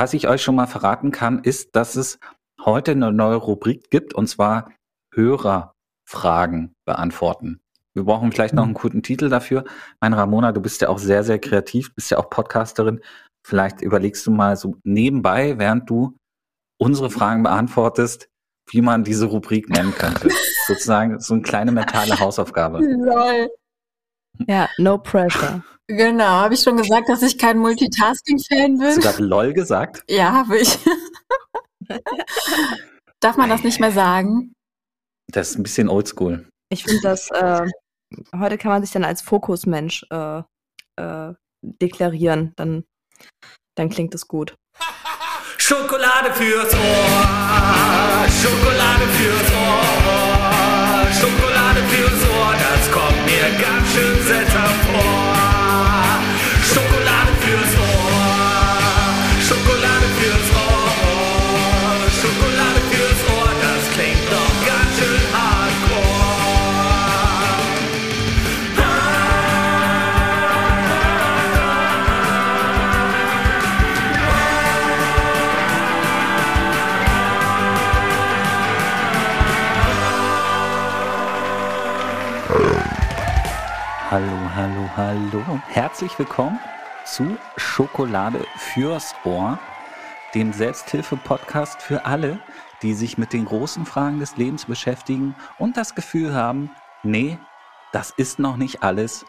was ich euch schon mal verraten kann, ist, dass es heute eine neue Rubrik gibt und zwar Hörerfragen beantworten. Wir brauchen vielleicht noch einen guten Titel dafür. Mein Ramona, du bist ja auch sehr, sehr kreativ, bist ja auch Podcasterin. Vielleicht überlegst du mal so nebenbei, während du unsere Fragen beantwortest, wie man diese Rubrik nennen könnte. Sozusagen so eine kleine mentale Hausaufgabe. Lol. Ja, no pressure. Genau, habe ich schon gesagt, dass ich kein Multitasking-Fan bin? Hast du gerade LOL gesagt? Ja, habe ich. Darf man das nicht mehr sagen? Das ist ein bisschen oldschool. Ich finde das, äh, heute kann man sich dann als Fokusmensch äh, äh, deklarieren. Dann, dann klingt es gut. Schokolade fürs Ohr, Schokolade fürs Ohr, Schokolade fürs Ohr, das kommt mir ganz schön seltsam vor. Hallo, hallo. Herzlich willkommen zu Schokolade fürs Ohr, dem Selbsthilfe-Podcast für alle, die sich mit den großen Fragen des Lebens beschäftigen und das Gefühl haben, nee, das ist noch nicht alles.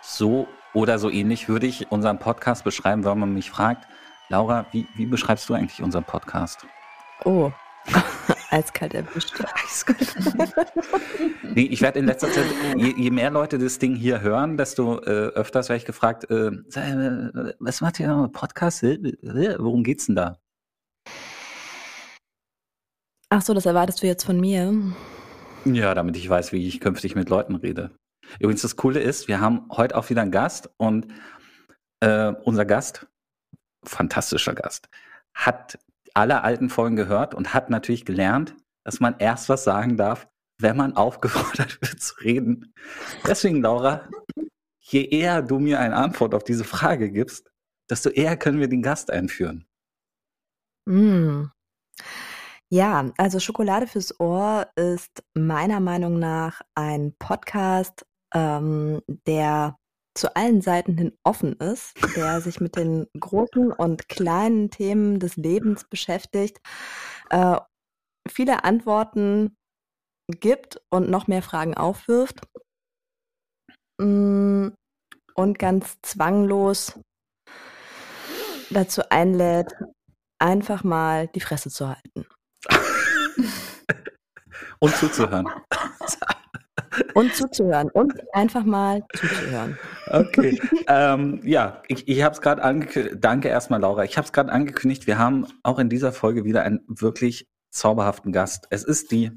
So oder so ähnlich würde ich unseren Podcast beschreiben, wenn man mich fragt, Laura, wie, wie beschreibst du eigentlich unseren Podcast? Oh, Eiskalt erwischt. Eiskalt. ich werde in letzter Zeit, je, je, mehr Leute das Ding hier hören, desto äh, öfters werde ich gefragt, äh, was macht ihr Podcast? Worum geht's denn da? Ach so, das erwartest du jetzt von mir? Ja, damit ich weiß, wie ich künftig mit Leuten rede. Übrigens, das Coole ist, wir haben heute auch wieder einen Gast und äh, unser Gast, fantastischer Gast, hat alle alten Folgen gehört und hat natürlich gelernt, dass man erst was sagen darf, wenn man aufgefordert wird zu reden. Deswegen, Laura, je eher du mir eine Antwort auf diese Frage gibst, desto eher können wir den Gast einführen. Mm. Ja, also Schokolade fürs Ohr ist meiner Meinung nach ein Podcast, ähm, der zu allen Seiten hin offen ist, der sich mit den großen und kleinen Themen des Lebens beschäftigt, äh, viele Antworten gibt und noch mehr Fragen aufwirft mm, und ganz zwanglos dazu einlädt, einfach mal die Fresse zu halten. und zuzuhören. Und zuzuhören und einfach mal zuzuhören. Okay. ähm, ja, ich, ich habe es gerade angekündigt. Danke erstmal, Laura. Ich habe es gerade angekündigt. Wir haben auch in dieser Folge wieder einen wirklich zauberhaften Gast. Es ist die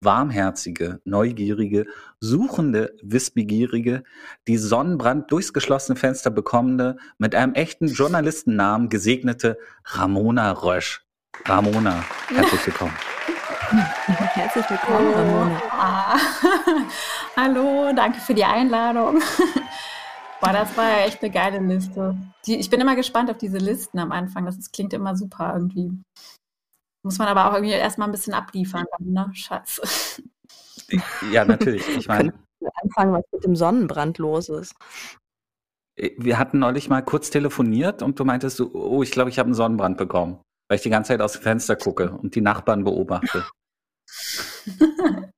warmherzige, neugierige, suchende, wissbegierige, die Sonnenbrand durchs geschlossene Fenster bekommende, mit einem echten Journalistennamen gesegnete Ramona Rösch. Ramona, herzlich willkommen. Herzlich willkommen, Ramona. Hallo, danke für die Einladung. Boah, das war ja echt eine geile Liste. Die, ich bin immer gespannt auf diese Listen am Anfang. Das, das klingt immer super irgendwie. Muss man aber auch irgendwie erstmal ein bisschen abliefern, ne? Scheiße. Ja, natürlich. Ich meine. Anfangen, was mit dem Sonnenbrand los ist. Wir hatten neulich mal kurz telefoniert und du meintest, oh, ich glaube, ich habe einen Sonnenbrand bekommen, weil ich die ganze Zeit aus dem Fenster gucke und die Nachbarn beobachte.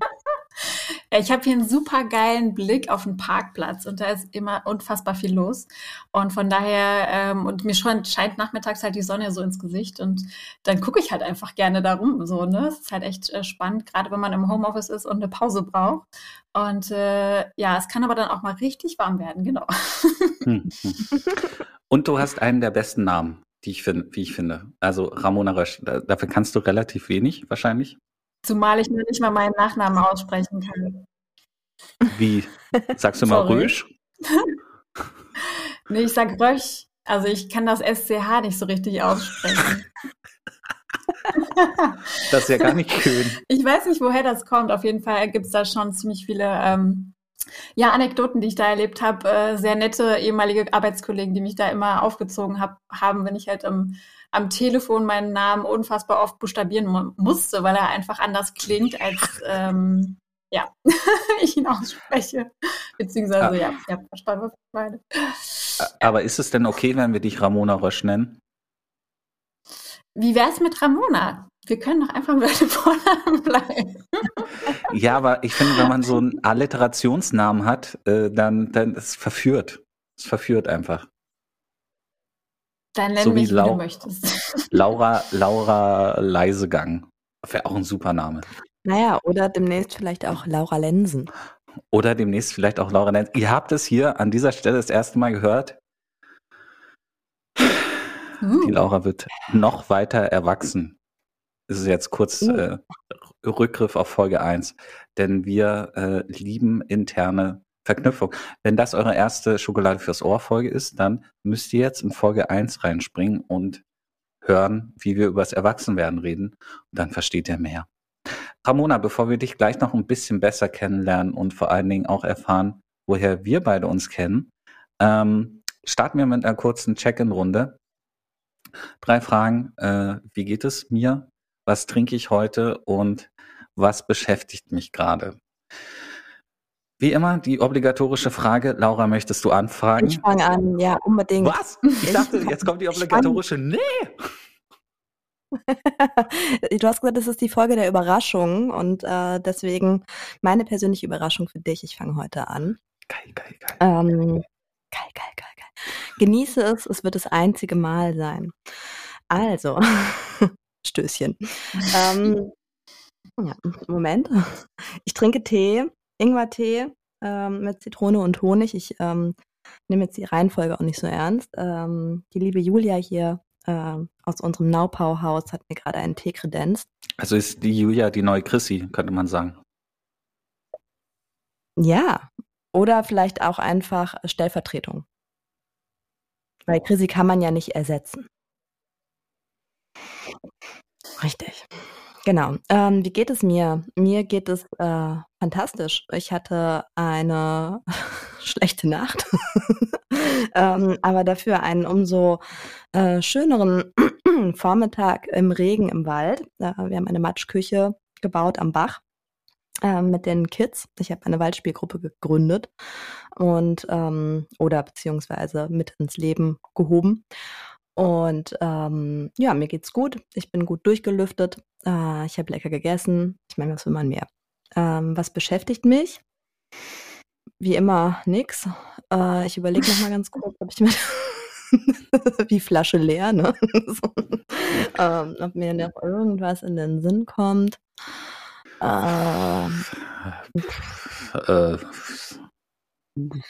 ich habe hier einen super geilen Blick auf den Parkplatz und da ist immer unfassbar viel los. Und von daher, ähm, und mir schon scheint nachmittags halt die Sonne so ins Gesicht und dann gucke ich halt einfach gerne darum. So, ne? Es ist halt echt äh, spannend, gerade wenn man im Homeoffice ist und eine Pause braucht. Und äh, ja, es kann aber dann auch mal richtig warm werden, genau. Und du hast einen der besten Namen, die ich finde, wie ich finde. Also Ramona Rösch, dafür kannst du relativ wenig wahrscheinlich. Zumal ich nur nicht mal meinen Nachnamen aussprechen kann. Wie? Sagst du mal Rösch? nee, ich sag Rösch. Also ich kann das SCH nicht so richtig aussprechen. das ist ja gar nicht schön. Ich weiß nicht, woher das kommt. Auf jeden Fall gibt es da schon ziemlich viele ähm, Ja, Anekdoten, die ich da erlebt habe, äh, sehr nette ehemalige Arbeitskollegen, die mich da immer aufgezogen hab, haben, wenn ich halt am, am Telefon meinen Namen unfassbar oft buchstabieren mu musste, weil er einfach anders klingt, als ähm, ja, ich ihn ausspreche. Beziehungsweise, Ah. ja, ja, verstanden, was ich meine. Aber ist es denn okay, wenn wir dich Ramona Rösch nennen? Wie wär's mit Ramona? Wir können doch einfach bei dem Vornamen bleiben. Ja, aber ich finde, wenn man so einen Alliterationsnamen hat, äh, dann, dann ist es verführt. Es verführt einfach. Dann nenn So wie mich, wie Lau- du möchtest. Laura, Laura Leisegang. Wäre auch ein super Name. Naja, oder demnächst vielleicht auch Laura Lensen. Oder demnächst vielleicht auch Laura Lenz. Ihr habt es hier an dieser Stelle das erste Mal gehört. Die Uh, Laura wird noch weiter erwachsen. Das ist jetzt kurz Uh. äh, Rückgriff auf Folge 1. Denn wir äh, lieben interne Verknüpfung. Wenn das eure erste Schokolade fürs Ohr Folge ist, dann müsst ihr jetzt in Folge 1 reinspringen und hören, wie wir über das Erwachsenwerden reden. Und dann versteht ihr mehr. Ramona, bevor wir dich gleich noch ein bisschen besser kennenlernen und vor allen Dingen auch erfahren, woher wir beide uns kennen, ähm, starten wir mit einer kurzen Check-in-Runde. Drei Fragen. Äh, wie geht es mir? Was trinke ich heute? Und was beschäftigt mich gerade? Wie immer die obligatorische Frage. Laura, möchtest du anfragen? Ich fange an, ja, unbedingt. Was? Ich dachte, jetzt kommt die obligatorische. Nee! du hast gesagt, das ist die Folge der Überraschung und äh, deswegen meine persönliche Überraschung für dich. Ich fange heute an. Geil, geil, geil. Ähm, geil, geil, geil, geil. Genieße es, es wird das einzige Mal sein. Also, Stößchen. ähm, ja, Moment. Ich trinke Tee, Ingwertee ähm, mit Zitrone und Honig. Ich ähm, nehme jetzt die Reihenfolge auch nicht so ernst. Ähm, die liebe Julia hier ähm, aus unserem Naupau-Haus hat mir gerade einen Tee kredenzt. Also ist die Julia die neue Chrissy, könnte man sagen. Ja, oder vielleicht auch einfach Stellvertretung. Weil Chrissy kann man ja nicht ersetzen. Richtig. Genau. Ähm, wie geht es mir? Mir geht es äh, fantastisch. Ich hatte eine schlechte Nacht, ähm, aber dafür einen umso äh, schöneren Vormittag im Regen im Wald. Äh, wir haben eine Matschküche gebaut am Bach ähm, mit den Kids. Ich habe eine Waldspielgruppe gegründet und ähm, oder beziehungsweise mit ins Leben gehoben. Und ähm, ja, mir geht's gut. Ich bin gut durchgelüftet. Äh, ich habe lecker gegessen. Ich meine, was will man mehr? Ähm, was beschäftigt mich? Wie immer nix. Äh, ich überlege noch mal ganz kurz, ob ich mir wie Flasche leer, ne? so. ähm, ob mir noch irgendwas in den Sinn kommt. Ähm, Äh,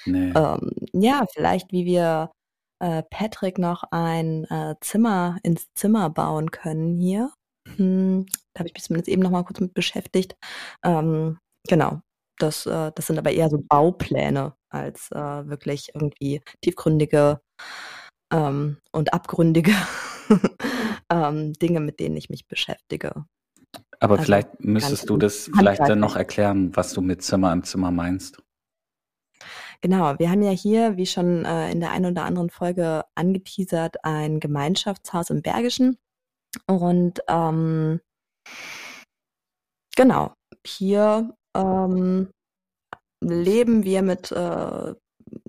nee. ähm, ja, vielleicht wie wir äh, Patrick noch ein äh, Zimmer ins Zimmer bauen können hier. Hm, da habe ich mich zumindest eben noch mal kurz mit beschäftigt. Ähm, genau, das, äh, das sind aber eher so Baupläne als äh, wirklich irgendwie tiefgründige ähm, und abgründige ähm, Dinge, mit denen ich mich beschäftige. Aber also vielleicht müsstest du das vielleicht dann noch erklären, was du mit Zimmer im Zimmer meinst. Genau, wir haben ja hier, wie schon äh, in der einen oder anderen Folge angeteasert, ein Gemeinschaftshaus im Bergischen. Und ähm, genau, hier ähm, leben wir mit äh,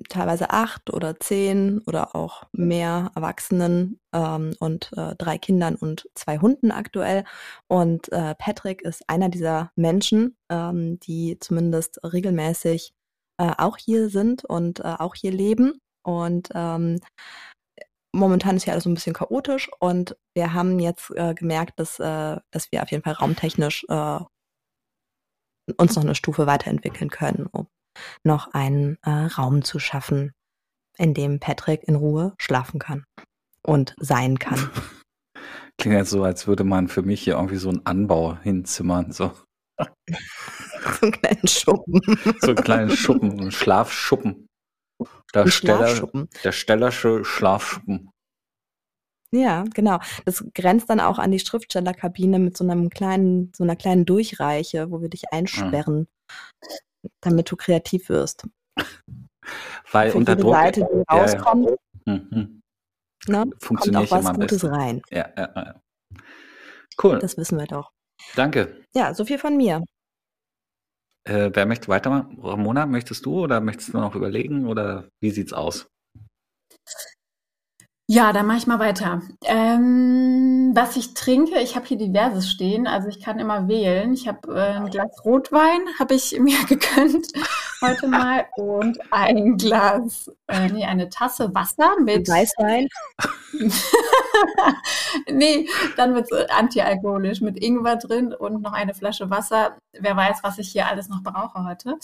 teilweise acht oder zehn oder auch mehr Erwachsenen ähm, und äh, drei Kindern und zwei Hunden aktuell. Und äh, Patrick ist einer dieser Menschen, ähm, die zumindest regelmäßig äh, auch hier sind und äh, auch hier leben. Und ähm, momentan ist ja alles so ein bisschen chaotisch und wir haben jetzt äh, gemerkt, dass, äh, dass wir auf jeden Fall raumtechnisch äh, uns noch eine Stufe weiterentwickeln können, um noch einen äh, Raum zu schaffen, in dem Patrick in Ruhe schlafen kann und sein kann. Klingt jetzt so, als würde man für mich hier irgendwie so einen Anbau hinzimmern. So, so einen kleinen Schuppen. so einen kleinen Schuppen, einen Schlafschuppen. Der, Steller, der Stellersche Schlafschuppen. Ja, genau. Das grenzt dann auch an die Schriftstellerkabine mit so einem kleinen, so einer kleinen Durchreiche, wo wir dich einsperren. damit du kreativ wirst. Weil Für unter Druck Seite, die ja, ja. rauskommt, Mhm. ne, kommt funktioniert auch was Gutes rein. Ja, ja, ja. Cool, Das wissen wir doch. danke. Ja, so viel von mir. Äh, wer möchte weitermachen? Ramona, möchtest du oder möchtest du noch überlegen oder wie sieht's aus? Ja, dann mache ich mal weiter. Ähm, was ich trinke, ich habe hier diverses stehen, also ich kann immer wählen. Ich habe äh, ein Glas Rotwein, habe ich mir gegönnt heute mal und ein Glas, äh, nee, eine Tasse Wasser mit Weißwein. nee, dann wird es antialkoholisch mit Ingwer drin und noch eine Flasche Wasser. Wer weiß, was ich hier alles noch brauche heute.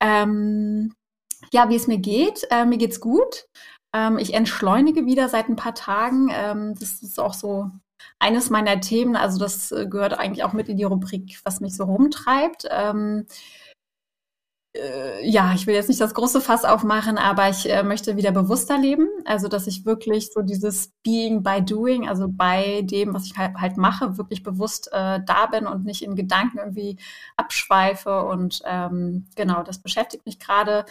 Ähm, ja, wie es mir geht. Äh, mir geht's gut. Ähm, ich entschleunige wieder seit ein paar Tagen. Ähm, das ist auch so eines meiner Themen. Also das äh, gehört eigentlich auch mit in die Rubrik, was mich so rumtreibt. Ähm, äh, ja, ich will jetzt nicht das große Fass aufmachen, aber ich äh, möchte wieder bewusster leben. Also, dass ich wirklich so dieses Being by Doing, also bei dem, was ich halt, halt mache, wirklich bewusst äh, da bin und nicht in Gedanken irgendwie abschweife. Und ähm, genau, das beschäftigt mich gerade.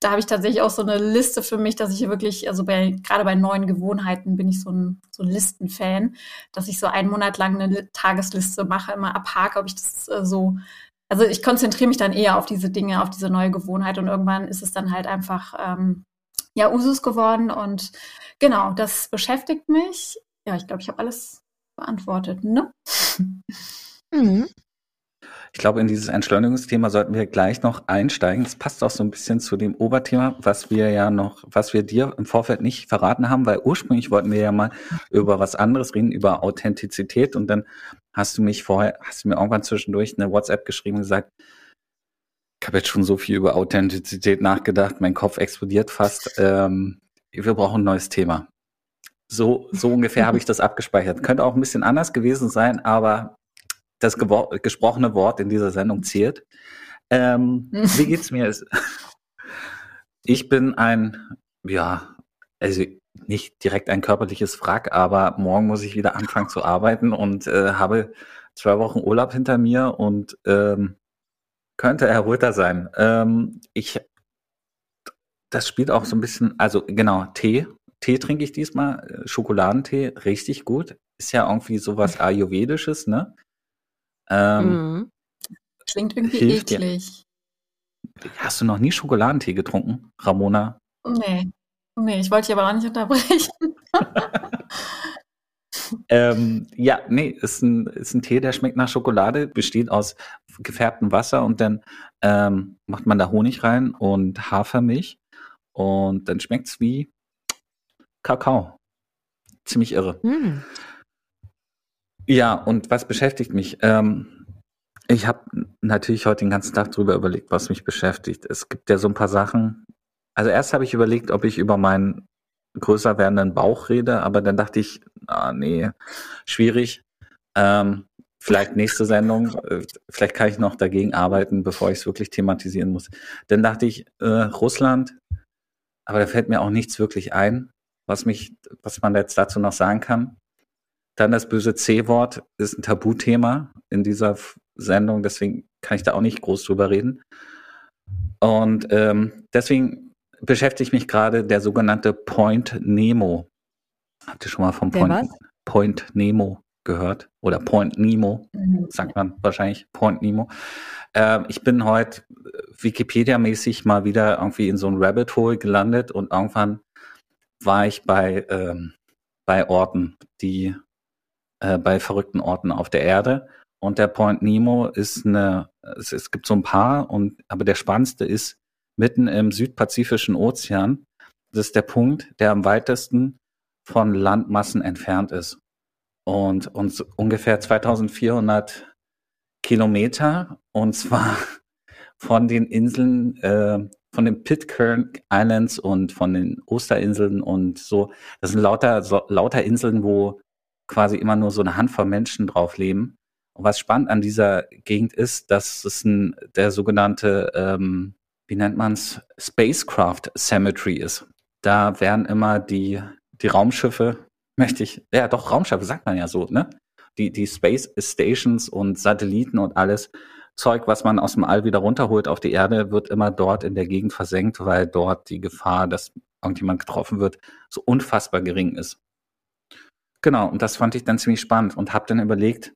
Da habe ich tatsächlich auch so eine Liste für mich, dass ich hier wirklich, also bei, gerade bei neuen Gewohnheiten bin ich so ein, so ein Listenfan, dass ich so einen Monat lang eine Li- Tagesliste mache, immer abhake, ob ich das äh, so also ich konzentriere mich dann eher auf diese Dinge, auf diese neue Gewohnheit und irgendwann ist es dann halt einfach ähm, ja Usus geworden und genau, das beschäftigt mich. Ja, ich glaube, ich habe alles beantwortet, ne? Mhm. Ich glaube, in dieses Entschleunigungsthema sollten wir gleich noch einsteigen. Das passt auch so ein bisschen zu dem Oberthema, was wir ja noch, was wir dir im Vorfeld nicht verraten haben, weil ursprünglich wollten wir ja mal über was anderes reden, über Authentizität. Und dann hast du mich vorher, hast du mir irgendwann zwischendurch eine WhatsApp geschrieben und gesagt, ich habe jetzt schon so viel über Authentizität nachgedacht, mein Kopf explodiert fast. Ähm, wir brauchen ein neues Thema. So, so ungefähr habe ich das abgespeichert. Könnte auch ein bisschen anders gewesen sein, aber das gesprochene Wort in dieser Sendung zählt. Ähm, wie geht's mir? Ich bin ein, ja, also nicht direkt ein körperliches Wrack, aber morgen muss ich wieder anfangen zu arbeiten und äh, habe zwei Wochen Urlaub hinter mir und ähm, könnte erholter sein. Ähm, ich, das spielt auch so ein bisschen, also genau, Tee. Tee trinke ich diesmal, Schokoladentee, richtig gut. Ist ja irgendwie sowas Ayurvedisches, ne? Ähm, Mhm. Klingt irgendwie Hilft dir. eklig. Hast du noch nie Schokoladentee getrunken, Ramona? Nee. Nee, ich wollte dich aber auch nicht unterbrechen. Ähm, ja, nee, ist ein, ist ein Tee, der schmeckt nach Schokolade, besteht aus gefärbtem Wasser und dann ähm, macht man da Honig rein und Hafermilch und dann schmeckt's wie Kakao. Ziemlich irre. Mhm. Ja, und was beschäftigt mich? Ähm, ich habe natürlich heute den ganzen Tag drüber überlegt, was mich beschäftigt. Es gibt ja so ein paar Sachen. Also erst habe ich überlegt, ob ich über meinen größer werdenden Bauch rede, aber dann dachte ich, ah nee, schwierig. Ähm, vielleicht nächste Sendung, äh, vielleicht kann ich noch dagegen arbeiten, bevor ich es wirklich thematisieren muss. Dann dachte ich, äh, Russland, aber da fällt mir auch nichts wirklich ein, was mich, was man jetzt dazu noch sagen kann. Dann das böse C-Wort ist ein Tabuthema in dieser Sendung, deswegen kann ich da auch nicht groß drüber reden. Und ähm, deswegen beschäftige ich mich gerade der sogenannte Point Nemo. Habt ihr schon mal vom Point? Point Nemo gehört? Oder Point Nemo, Mhm. sagt man wahrscheinlich, Point Nemo. Ähm, ich bin heute Wikipedia-mäßig mal wieder irgendwie in so ein Rabbit Hole gelandet und irgendwann war ich bei, ähm, bei Orten, die äh, bei verrückten Orten auf der Erde. Und der Point Nemo ist eine, es, es gibt so ein paar, und aber der spannendste ist mitten im südpazifischen Ozean. Das ist der Punkt, der am weitesten von Landmassen entfernt ist. Und, so ungefähr 2400 Kilometer, und zwar von den Inseln, äh, von den Pitcairn Islands und von den Osterinseln und so. Das sind lauter, so, lauter Inseln, wo quasi immer nur so eine Handvoll Menschen drauf leben. Und was spannend an dieser Gegend ist, dass es ein, der sogenannte, ähm, wie nennt man's, Spacecraft Cemetery ist. Da werden immer die, die Raumschiffe, möchte ich, ja doch, Raumschiffe sagt man ja so, ne? Die, die Space Stations und Satelliten und alles Zeug, was man aus dem All wieder runterholt auf die Erde, wird immer dort in der Gegend versenkt, weil dort die Gefahr, dass irgendjemand getroffen wird, so unfassbar gering ist. Genau, und das fand ich dann ziemlich spannend und habe dann überlegt,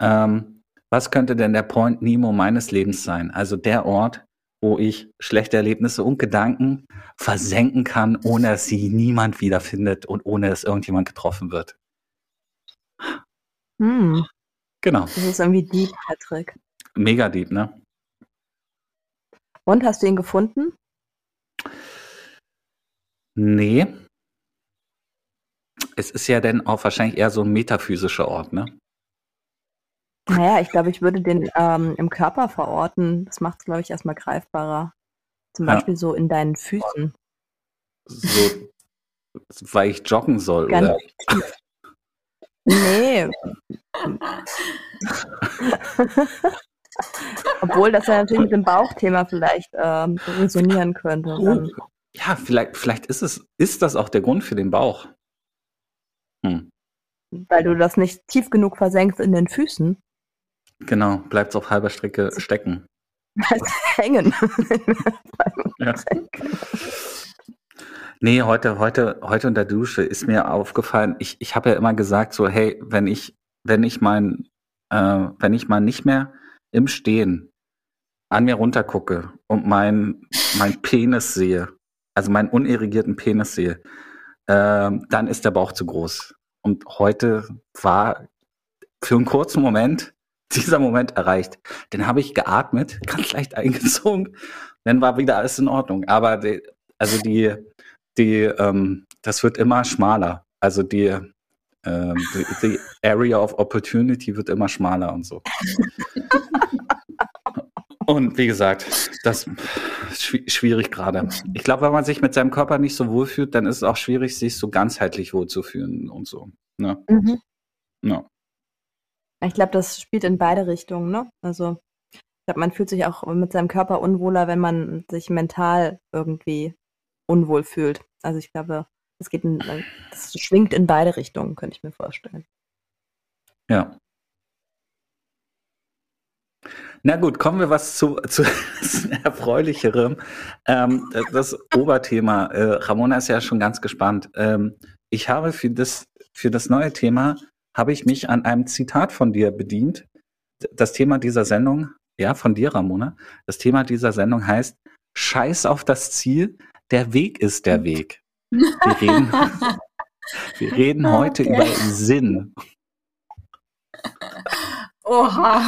ähm, was könnte denn der Point Nemo meines Lebens sein? Also der Ort, wo ich schlechte Erlebnisse und Gedanken versenken kann, ohne dass sie niemand wiederfindet und ohne dass irgendjemand getroffen wird. Hm, Genau, das ist irgendwie deep, Patrick. mega deep, ne? Und hast du ihn gefunden? Nee. Es ist ja dann auch wahrscheinlich eher so ein metaphysischer Ort, ne? Naja, ich glaube, ich würde den ähm, im Körper verorten. Das macht es, glaube ich, erstmal greifbarer. Zum Ja. Beispiel so in deinen Füßen. So, weil ich joggen soll, Ganz oder? tief. Nee. Obwohl das ja natürlich mit dem Bauchthema vielleicht ähm, resonieren könnte. Dann. Ja, vielleicht, vielleicht ist es, ist das auch der Grund für den Bauch. Hm. Weil du das nicht tief genug versenkst in den Füßen. Genau, bleibt auf halber Strecke stecken. Hängen. Ja. Nee, heute, heute, heute unter der Dusche ist mir aufgefallen, ich, ich habe ja immer gesagt, so, hey, wenn ich, wenn ich mein, äh, wenn ich mal nicht mehr im Stehen an mir runtergucke und mein, mein Penis sehe, also meinen unirrigierten Penis sehe, ähm, dann ist der Bauch zu groß. Und heute war für einen kurzen Moment dieser Moment erreicht. Den habe ich geatmet, ganz leicht eingezogen, dann war wieder alles in Ordnung. Aber die, also die, die, ähm, das wird immer schmaler. Also die, ähm, die, die Area of Opportunity wird immer schmaler und so. Und wie gesagt, das ist schwi- schwierig gerade. Ich glaube, wenn man sich mit seinem Körper nicht so wohlfühlt, dann ist es auch schwierig, sich so ganzheitlich wohlzufühlen und so. Ne? Mhm. Ja. Ich glaube, das spielt in beide Richtungen, ne? Also, ich glaube, man fühlt sich auch mit seinem Körper unwohler, wenn man sich mental irgendwie unwohl fühlt. Also ich glaube, es geht in, das schwingt in beide Richtungen, könnte ich mir vorstellen. Ja. Na gut, kommen wir was zu, zu erfreulicherem. Ähm, das Oberthema. Äh, Ramona ist ja schon ganz gespannt. Ähm, ich habe für das, für das neue Thema habe ich mich an einem Zitat von dir bedient. Das Thema dieser Sendung, ja, von dir, Ramona. Das Thema dieser Sendung heißt Scheiß auf das Ziel, der Weg ist der Weg. Wir reden, wir reden heute Okay. über Sinn. Oha.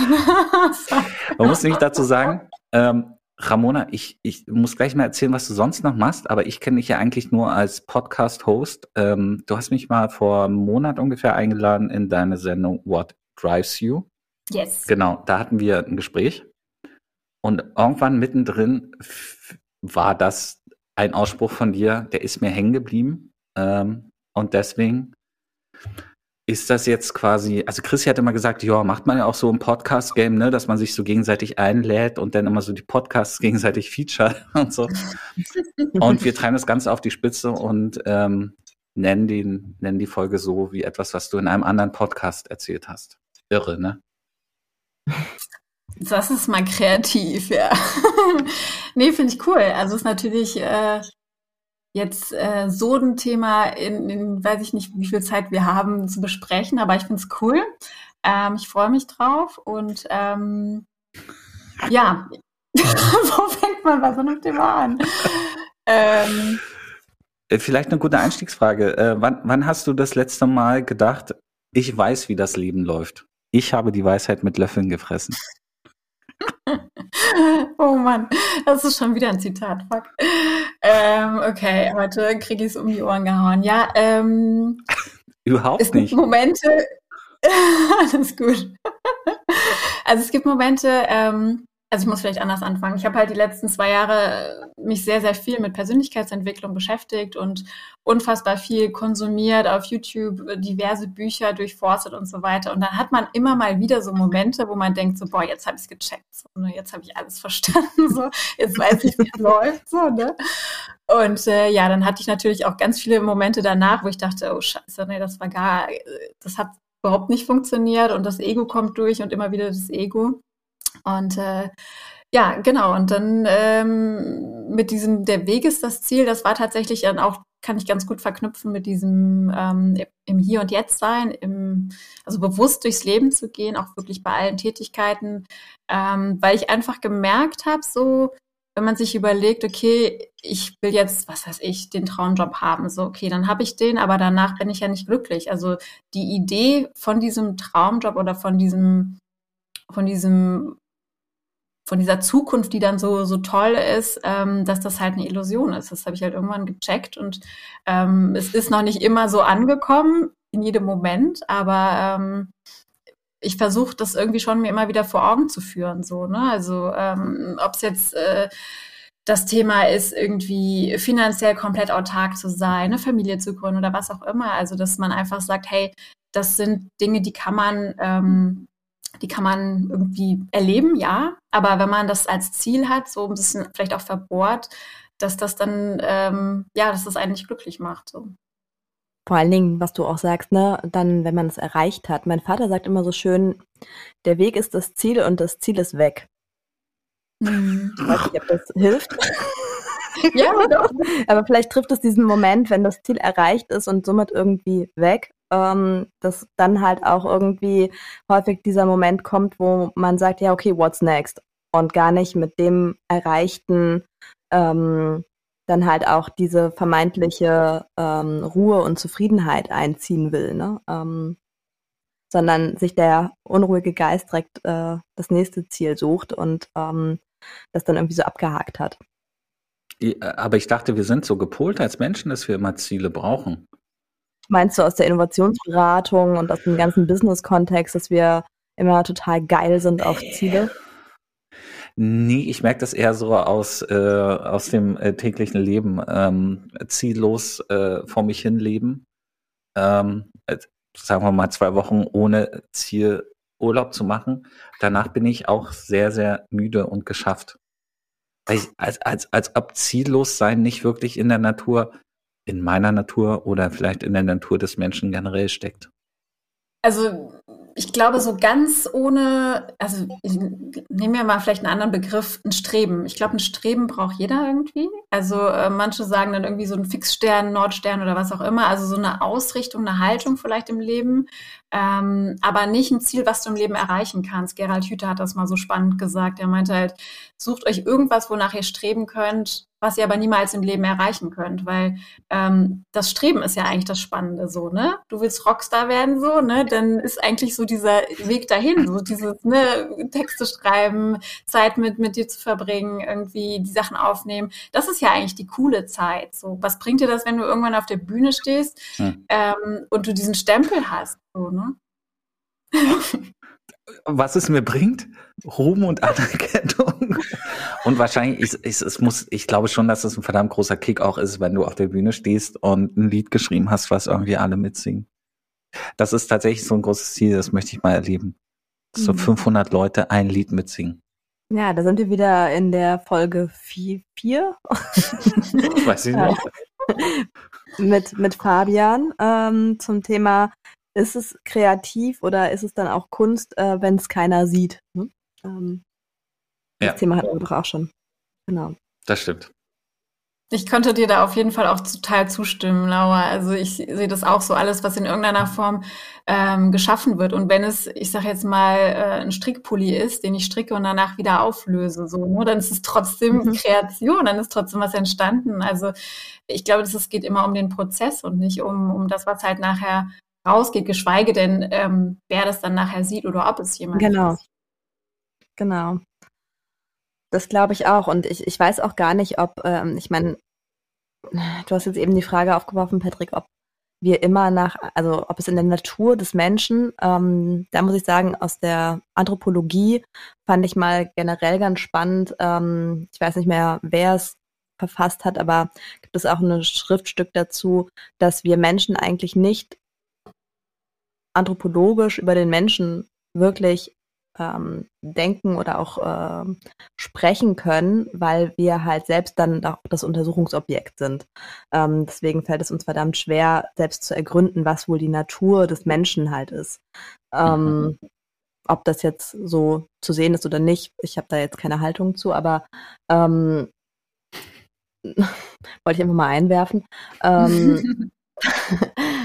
Man muss nicht dazu sagen, ähm, Ramona, ich, ich muss gleich mal erzählen, was du sonst noch machst, aber ich kenne dich ja eigentlich nur als Podcast-Host. Ähm, du hast mich mal vor einem Monat ungefähr eingeladen in deine Sendung What Drives You. yes. Genau, da hatten wir ein Gespräch. Und irgendwann mittendrin war das ein Ausspruch von dir, der ist mir hängen geblieben. Ähm, und deswegen ist das jetzt quasi, also Chris hat immer gesagt, ja, macht man ja auch so ein Podcast-Game, ne, dass man sich so gegenseitig einlädt und dann immer so die Podcasts gegenseitig feature und so. Und wir treiben das Ganze auf die Spitze und ähm, nennen, den, nennen die Folge so wie etwas, was du in einem anderen Podcast erzählt hast. Irre, ne? Das ist mal kreativ, ja. nee, finde ich cool. Also ist natürlich äh, jetzt äh, so ein Thema in, in, weiß ich nicht, wie viel Zeit wir haben zu besprechen, aber ich finde es cool. Ähm, ich freue mich drauf und ähm, ja, wo fängt man bei so einem Thema an? Ähm, Äh, Vielleicht eine gute Einstiegsfrage. Äh, wann, wann hast du das letzte Mal gedacht, ich weiß, wie das Leben läuft? Ich habe die Weisheit mit Löffeln gefressen. oh Mann, das ist schon wieder ein Zitat. Fuck. Ähm, okay, heute kriege ich es um die Ohren gehauen. Ja, ähm, Überhaupt es gibt nicht. Momente, alles gut. Also es gibt Momente, ähm, also ich muss vielleicht anders anfangen. Ich habe halt die letzten zwei Jahre mich sehr, sehr viel mit Persönlichkeitsentwicklung beschäftigt und unfassbar viel konsumiert auf YouTube, diverse Bücher durchforstet und so weiter. Und dann hat man immer mal wieder so Momente, wo man denkt so, boah, jetzt habe ich es gecheckt, so, ne? jetzt habe ich alles verstanden, so, jetzt weiß ich, wie es läuft, so, ne? Und äh, ja, dann hatte ich natürlich auch ganz viele Momente danach, wo ich dachte, oh Scheiße, nee, das war gar, äh, das hat überhaupt nicht funktioniert und das Ego kommt durch und immer wieder das Ego. Und äh, ja, genau. Und dann ähm, mit diesem, der Weg ist das Ziel, das war tatsächlich dann auch, kann ich ganz gut verknüpfen mit diesem ähm, im Hier und Jetzt sein, im, also bewusst durchs Leben zu gehen, auch wirklich bei allen Tätigkeiten, ähm, weil ich einfach gemerkt habe, so, wenn man sich überlegt, okay, ich will jetzt, was weiß ich, den Traumjob haben, so, okay, dann habe ich den, aber danach bin ich ja nicht glücklich. Also die Idee von diesem Traumjob oder von diesem, von diesem von dieser Zukunft, die dann so, so toll ist, ähm, dass das halt eine Illusion ist. Das habe ich halt irgendwann gecheckt und ähm, es ist noch nicht immer so angekommen in jedem Moment, aber ähm, ich versuche das irgendwie schon mir immer wieder vor Augen zu führen. So, ne? Also ähm, ob es jetzt äh, das Thema ist, irgendwie finanziell komplett autark zu sein, eine Familie zu gründen oder was auch immer. Also dass man einfach sagt, hey, das sind Dinge, die kann man ähm, die kann man irgendwie erleben, ja. Aber wenn man das als Ziel hat, so ein bisschen vielleicht auch verbohrt, dass das dann, ähm, ja, dass das einen nicht glücklich macht. So. Vor allen Dingen, was du auch sagst, ne, dann, wenn man es erreicht hat. Mein Vater sagt immer so schön, der Weg ist das Ziel und das Ziel ist weg. Hm. Ich weiß nicht, ob das hilft. ja, doch. Aber vielleicht trifft es diesen Moment, wenn das Ziel erreicht ist und somit irgendwie weg ähm, dass dann halt auch irgendwie häufig dieser Moment kommt, wo man sagt, ja, okay, what's next? Und gar nicht mit dem Erreichten ähm, dann halt auch diese vermeintliche ähm, Ruhe und Zufriedenheit einziehen will, ne? Ähm, sondern sich der unruhige Geist direkt äh, das nächste Ziel sucht und ähm, das dann irgendwie so abgehakt hat. Aber ich dachte, wir sind so gepolt als Menschen, dass wir immer Ziele brauchen. Meinst du aus der Innovationsberatung und aus dem ganzen Business-Kontext, dass wir immer total geil sind auf Ziele? Nee, ich merke das eher so aus, äh, aus dem äh, täglichen Leben. Ähm, ziellos äh, vor mich hin leben. Ähm, sagen wir mal zwei Wochen ohne Ziel Urlaub zu machen. Danach bin ich auch sehr, sehr müde und geschafft. Ich, als, als, als ob ziellos sein nicht wirklich in der Natur in meiner Natur oder vielleicht in der Natur des Menschen generell steckt? Also ich glaube, so ganz ohne, also ich nehme ja mal vielleicht einen anderen Begriff, ein Streben. Ich glaube, ein Streben braucht jeder irgendwie. Also äh, manche sagen dann irgendwie so ein Fixstern, Nordstern oder was auch immer. Also so eine Ausrichtung, eine Haltung vielleicht im Leben, ähm, aber nicht ein Ziel, was du im Leben erreichen kannst. Gerald Hüther hat das mal so spannend gesagt. Er meinte halt, sucht euch irgendwas, wonach ihr streben könnt, was ihr aber niemals im Leben erreichen könnt, weil ähm, das Streben ist ja eigentlich das Spannende so, ne? Du willst Rockstar werden so, ne? Dann ist eigentlich so dieser Weg dahin, so dieses ne Texte schreiben, Zeit mit mit dir zu verbringen, irgendwie die Sachen aufnehmen. Das ist ja eigentlich die coole Zeit. So, was bringt dir das, wenn du irgendwann auf der Bühne stehst hm. ähm, und du diesen Stempel hast, so, ne? was es mir bringt? Ruhm und Anerkennung. Und wahrscheinlich, ist, ist, es muss, ich glaube schon, dass es ein verdammt großer Kick auch ist, wenn du auf der Bühne stehst und ein Lied geschrieben hast, was irgendwie alle mitsingen. Das ist tatsächlich so ein großes Ziel, das möchte ich mal erleben. So 500 mhm. Leute ein Lied mitsingen. Ja, da sind wir wieder in der Folge 4. vier. Weiß ich nicht. mit, mit Fabian ähm, zum Thema ist es kreativ oder ist es dann auch Kunst, äh, wenn es keiner sieht? Ne? Ähm, das ja. Thema hatten wir doch auch schon. Genau. Das stimmt. Ich könnte dir da auf jeden Fall auch total zustimmen, Laura. Also ich sehe das auch so alles, was in irgendeiner Form ähm, geschaffen wird. Und wenn es, ich sage jetzt mal, äh, ein Strickpulli ist, den ich stricke und danach wieder auflöse, so, ne, dann ist es trotzdem mhm. Kreation, dann ist trotzdem was entstanden. Also ich glaube, dass es geht immer um den Prozess und nicht um, um das, was halt nachher rausgeht, geschweige denn, ähm, wer das dann nachher sieht oder ob es jemand genau. Ist. Genau. Das glaube ich auch. Und ich, ich weiß auch gar nicht, ob, ähm, ich meine, du hast jetzt eben die Frage aufgeworfen, Patrick, ob wir immer nach, also ob es in der Natur des Menschen, ähm, da muss ich sagen, aus der Anthropologie fand ich mal generell ganz spannend. Ähm, ich weiß nicht mehr, wer es verfasst hat, aber gibt es auch ein Schriftstück dazu, dass wir Menschen eigentlich nicht anthropologisch über den Menschen wirklich ähm, denken oder auch äh, sprechen können, weil wir halt selbst dann auch das Untersuchungsobjekt sind. Ähm, deswegen fällt es uns verdammt schwer, selbst zu ergründen, was wohl die Natur des Menschen halt ist. Ähm, ob das jetzt so zu sehen ist oder nicht. Ich habe da jetzt keine Haltung zu, aber ähm, wollte ich einfach mal einwerfen.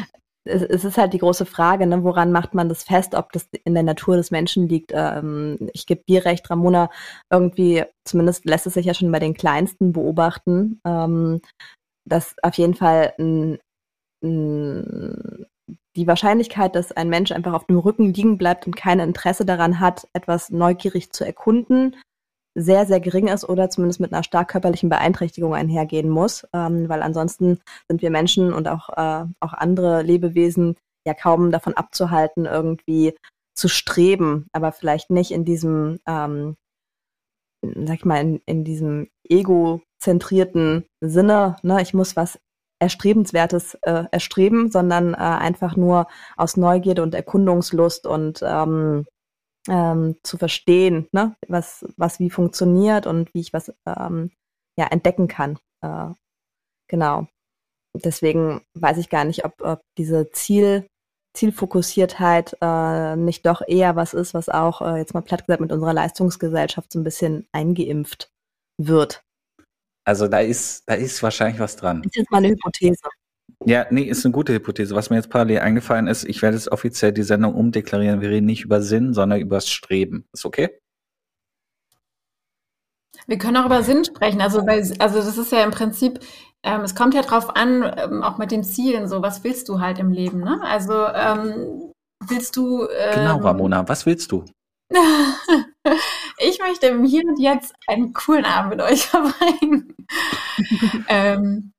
Es, es, ist halt die große Frage, ne, woran macht man das fest, ob das in der Natur des Menschen liegt. Ähm, ich gebe dir recht, Ramona, irgendwie, zumindest lässt es sich ja schon bei den Kleinsten beobachten, ähm, dass auf jeden Fall die Wahrscheinlichkeit, dass ein Mensch einfach auf dem Rücken liegen bleibt und kein Interesse daran hat, etwas neugierig zu erkunden, sehr, sehr gering ist oder zumindest mit einer stark körperlichen Beeinträchtigung einhergehen muss, ähm, weil ansonsten sind wir Menschen und auch, äh, auch andere Lebewesen ja kaum davon abzuhalten, irgendwie zu streben, aber vielleicht nicht in diesem, ähm, sag ich mal, in, in diesem egozentrierten Sinne, ne, ich muss was Erstrebenswertes äh, erstreben, sondern äh, einfach nur aus Neugierde und Erkundungslust und ähm, ähm, zu verstehen, ne? was, was wie funktioniert und wie ich was ähm, ja, entdecken kann. Äh, genau. Deswegen weiß ich gar nicht, ob, ob diese Ziel, Zielfokussiertheit äh, nicht doch eher was ist, was auch, äh, jetzt mal platt gesagt, mit unserer Leistungsgesellschaft so ein bisschen eingeimpft wird. Also da ist, da ist wahrscheinlich was dran. Das ist jetzt mal eine Hypothese. Ja, nee, ist eine gute Hypothese. Was mir jetzt parallel eingefallen ist, ich werde jetzt offiziell die Sendung umdeklarieren. Wir reden nicht über Sinn, sondern über das Streben. Ist okay? Wir können auch über Sinn sprechen. Also, weil, also das ist ja im Prinzip, ähm, es kommt ja drauf an, ähm, auch mit den Zielen, so was willst du halt im Leben, ne? Also ähm, willst du. Ähm, genau, Ramona, was willst du? ich möchte hier und jetzt einen coolen Abend mit euch verbringen. ähm,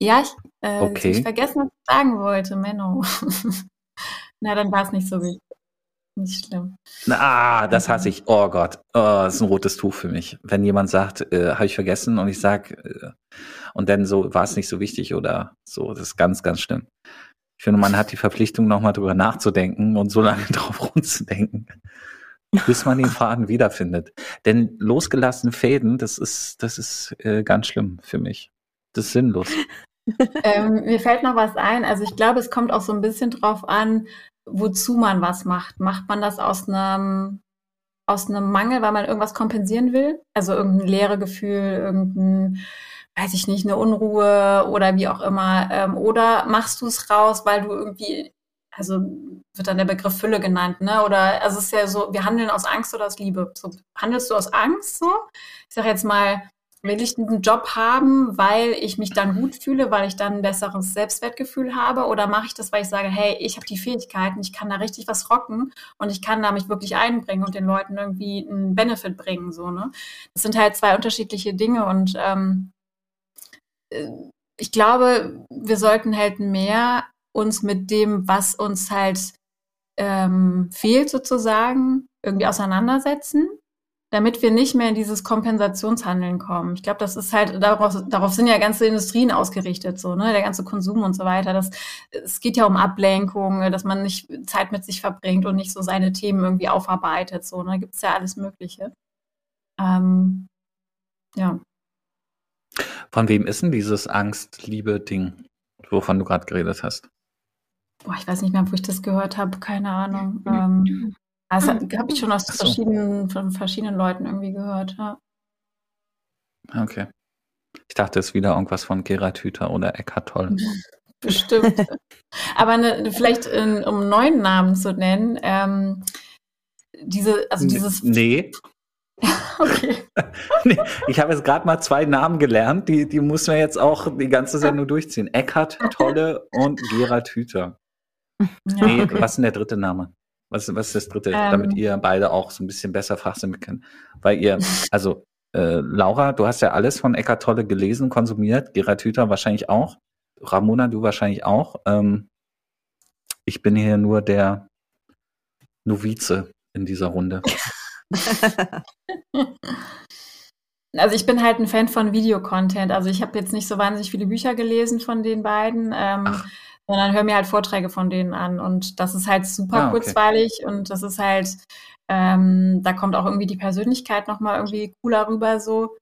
ja, ich, äh, okay. ich vergessen, was ich sagen wollte, Menno. Na, dann war es nicht so wichtig. Nicht schlimm. Ah, das hasse ich. Oh Gott, oh, das ist ein rotes Tuch für mich. Wenn jemand sagt, äh, habe ich vergessen und ich sag, äh, und dann so war es nicht so wichtig oder so, das ist ganz, ganz schlimm. Ich finde, man hat die Verpflichtung, nochmal drüber nachzudenken und so lange drauf rumzudenken, bis man den Faden wiederfindet. Denn losgelassene Fäden, das ist, das ist äh, ganz schlimm für mich. Das ist sinnlos ähm, mir fällt noch was ein. Also ich glaube, es kommt auch so ein bisschen drauf an, wozu man was macht. Macht man das aus einem aus einem Mangel, weil man irgendwas kompensieren will? Also irgendein leere Gefühl, irgendein, weiß ich nicht, eine Unruhe oder wie auch immer. Ähm, oder machst du es raus, weil du irgendwie, also wird dann der Begriff Fülle genannt, ne? Oder also es ist ja so, wir handeln aus Angst oder aus Liebe. So, handelst du aus Angst so? Ich sag jetzt mal, will ich diesen Job haben, weil ich mich dann gut fühle, weil ich dann ein besseres Selbstwertgefühl habe? Oder mache ich das, weil ich sage, hey, ich habe die Fähigkeiten, ich kann da richtig was rocken und ich kann da mich wirklich einbringen und den Leuten irgendwie einen Benefit bringen? So, ne? Das sind halt zwei unterschiedliche Dinge und ähm, äh, ich glaube, wir sollten halt mehr uns mit dem, was uns halt ähm, fehlt sozusagen, irgendwie auseinandersetzen damit wir nicht mehr in dieses Kompensationshandeln kommen. Ich glaube, das ist halt, darauf, darauf sind ja ganze Industrien ausgerichtet, so, ne, der ganze Konsum und so weiter. Das, es geht ja um Ablenkung, dass man nicht Zeit mit sich verbringt und nicht so seine Themen irgendwie aufarbeitet, so, ne, da gibt es ja alles Mögliche. Ähm, ja. Von wem ist denn dieses Angst-Liebe-Ding, wovon du gerade geredet hast? Boah, ich weiß nicht mehr, wo ich das gehört habe, keine Ahnung. Ähm, also habe ich schon aus so. verschiedenen, von verschiedenen Leuten irgendwie gehört, ja. Okay. Ich dachte, es ist wieder irgendwas von Gerhard Hüther oder Eckhart Toll. Bestimmt. Aber ne, vielleicht in, um einen neuen Namen zu nennen, ähm, diese, also dieses. Nee. okay. nee, ich habe jetzt gerade mal zwei Namen gelernt, die, die muss man jetzt auch die ganze Sendung durchziehen. Eckhart Tolle und Gerhard Hüther. Ja, nee, okay. was ist denn der dritte Name? Was, was ist das dritte, ähm, damit ihr beide auch so ein bisschen besser Fachsinn könnt? Weil ihr, also äh, Laura, du hast ja alles von Eckart Tolle gelesen, konsumiert, Gerhard Hüther wahrscheinlich auch, Ramona, du wahrscheinlich auch. Ähm, ich bin hier nur der Novize in dieser Runde. Also ich bin halt ein Fan von Videocontent. Also ich habe jetzt nicht so wahnsinnig viele Bücher gelesen von den beiden. Ähm, Ach sondern höre mir halt Vorträge von denen an. Und das ist halt super ah, okay. kurzweilig und das ist halt, ähm, da kommt auch irgendwie die Persönlichkeit nochmal irgendwie cooler rüber so.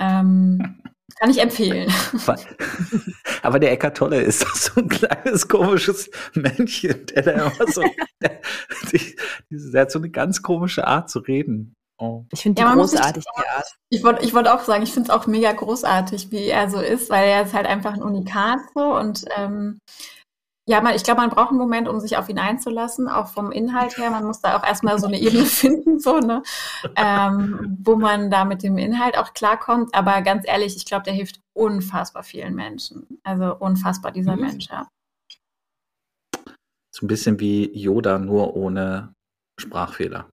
Ähm, kann ich empfehlen. Aber der Eckart Tolle ist doch so ein kleines, komisches Männchen, der da immer so, der, Die, die hat so eine ganz komische Art zu reden. Oh. Ich finde die Ja, man muss sich- großartig, die Art. Ich wollte ich wollt auch sagen, ich finde es auch mega großartig, wie er so ist, weil er ist halt einfach ein Unikat so und ähm, ja, man, ich glaube, man braucht einen Moment, um sich auf ihn einzulassen, auch vom Inhalt her. Man muss da auch erstmal so eine Ebene finden, so, ne, ähm, wo man da mit dem Inhalt auch klarkommt. Aber ganz ehrlich, ich glaube, der hilft unfassbar vielen Menschen. Also unfassbar, dieser Mhm. Mensch, ja. So ein bisschen wie Yoda, nur ohne Sprachfehler.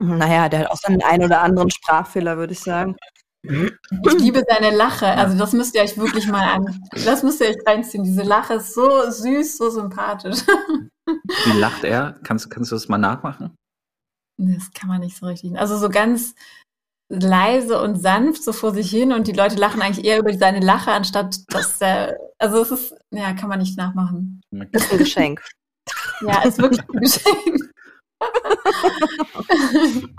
Naja, der hat auch seinen einen oder anderen Sprachfehler, würde ich sagen. Ich liebe seine Lache. Also das müsst ihr euch wirklich mal an. Das müsst ihr euch reinziehen. Diese Lache ist so süß, so sympathisch. Wie lacht er? Kannst, kannst du das mal nachmachen? Das kann man nicht so richtig. Also so ganz leise und sanft so vor sich hin und die Leute lachen eigentlich eher über seine Lache, anstatt dass er. Also es ist, ja, kann man nicht nachmachen. Ist ein Geschenk. Ja, ist wirklich ein Geschenk.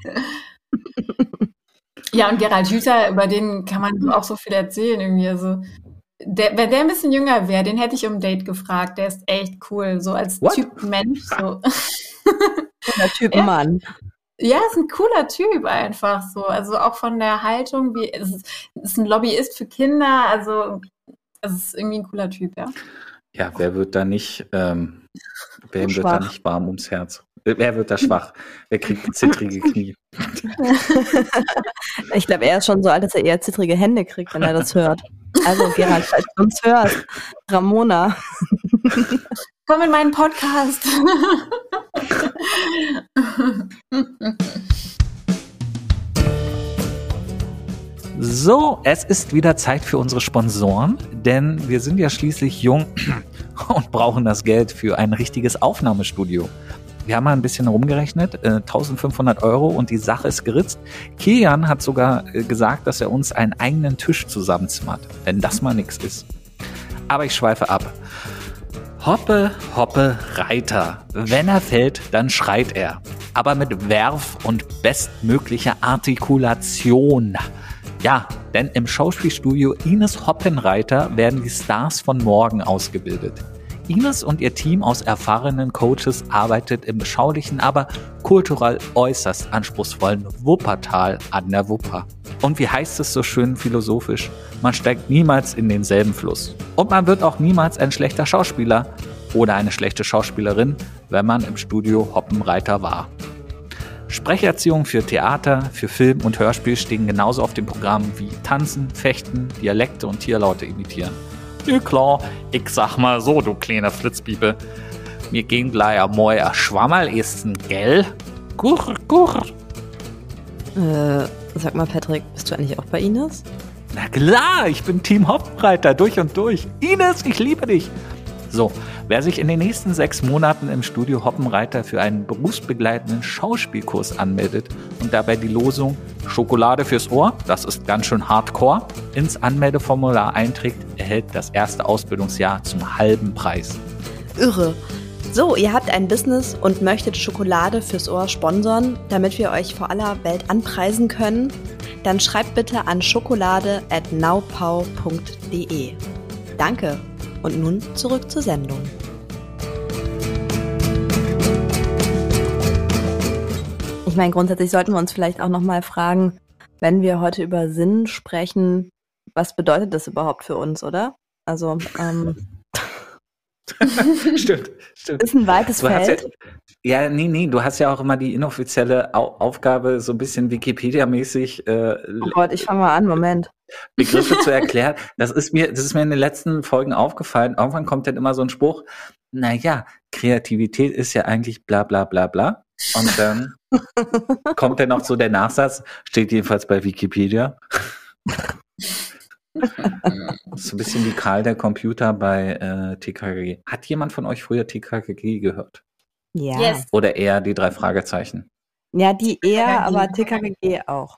ja, und Gerald Hüther, über den kann man auch so viel erzählen irgendwie. Also der, wenn der ein bisschen jünger wäre, den hätte ich um ein Date gefragt. Der ist echt cool, so als What? Typ Mensch. So. Der Typ Ja. Mann. Ja, ist ein cooler Typ einfach so. Also auch von der Haltung, wie es ist, ist ein Lobbyist für Kinder, also es ist irgendwie ein cooler Typ, ja. Ja, wer wird da nicht, ähm, wer wird da nicht warm ums Herz? Wer wird da schwach? Wer kriegt zittrige Knie? Ich glaube, er ist schon so alt, dass er eher zittrige Hände kriegt, wenn er das hört. Also, Gerald, falls du uns hörst, Ramona. Komm in meinen Podcast. So, es ist wieder Zeit für unsere Sponsoren, denn wir sind ja schließlich jung und brauchen das Geld für ein richtiges Aufnahmestudio. Wir haben mal ein bisschen rumgerechnet, äh, 1500 Euro und die Sache ist geritzt. Kilian hat sogar äh, gesagt, dass er uns einen eigenen Tisch zusammenzimmert, wenn das mal nichts ist. Aber ich schweife ab. Hoppe, hoppe, Reiter. Wenn er fällt, dann schreit er. Aber mit Werf und bestmöglicher Artikulation. Ja, denn im Schauspielstudio Ines Hoppenreiter werden die Stars von morgen ausgebildet. Ines und ihr Team aus erfahrenen Coaches arbeitet im beschaulichen, aber kulturell äußerst anspruchsvollen Wuppertal an der Wupper. Und wie heißt es so schön philosophisch? Man steigt niemals in denselben Fluss. Und man wird auch niemals ein schlechter Schauspieler oder eine schlechte Schauspielerin, wenn man im Studio Hoppenreiter war. Sprecherziehung für Theater, für Film und Hörspiel stehen genauso auf dem Programm wie Tanzen, Fechten, Dialekte und Tierlaute imitieren. Ja klar, ich sag mal so, du kleiner Flitzpiepe. Mir ging gleich einmal ein Schwammerl essen, gell? Gurr, gurr. Äh, sag mal, Patrick, bist du eigentlich auch bei Ines? Na klar, ich bin Team Hopfreiter durch und durch. Ines, ich liebe dich. So, wer sich in den nächsten sechs Monaten im Studio Hoppenreiter für einen berufsbegleitenden Schauspielkurs anmeldet und dabei die Losung Schokolade fürs Ohr, das ist ganz schön hardcore, ins Anmeldeformular einträgt, erhält das erste Ausbildungsjahr zum halben Preis. Irre. So, ihr habt ein Business und möchtet Schokolade fürs Ohr sponsern, damit wir euch vor aller Welt anpreisen können? Dann schreibt bitte an schokolade at naupau.de. Danke. Und nun zurück zur Sendung. Ich meine, grundsätzlich sollten wir uns vielleicht auch nochmal fragen, wenn wir heute über Sinn sprechen, was bedeutet das überhaupt für uns, oder? Also, ähm, stimmt, stimmt. ist ein weites Du hast ja, Feld. ja, nee, nee, du hast ja auch immer die inoffizielle Au Aufgabe, so ein bisschen Wikipedia-mäßig äh, Oh Gott, ich fange mal an, Moment. Begriffe zu erklären. Das ist mir, das ist mir in den letzten Folgen aufgefallen. Irgendwann kommt dann immer so ein Spruch, naja, Kreativität ist ja eigentlich bla bla bla bla. Und dann kommt dann noch so der Nachsatz, steht jedenfalls bei Wikipedia. so ein bisschen wie Karl der Computer bei äh, TKG. Hat jemand von euch früher TKG gehört? Ja. Yes. Oder eher die drei Fragezeichen? Ja, die eher, aber TKKG auch.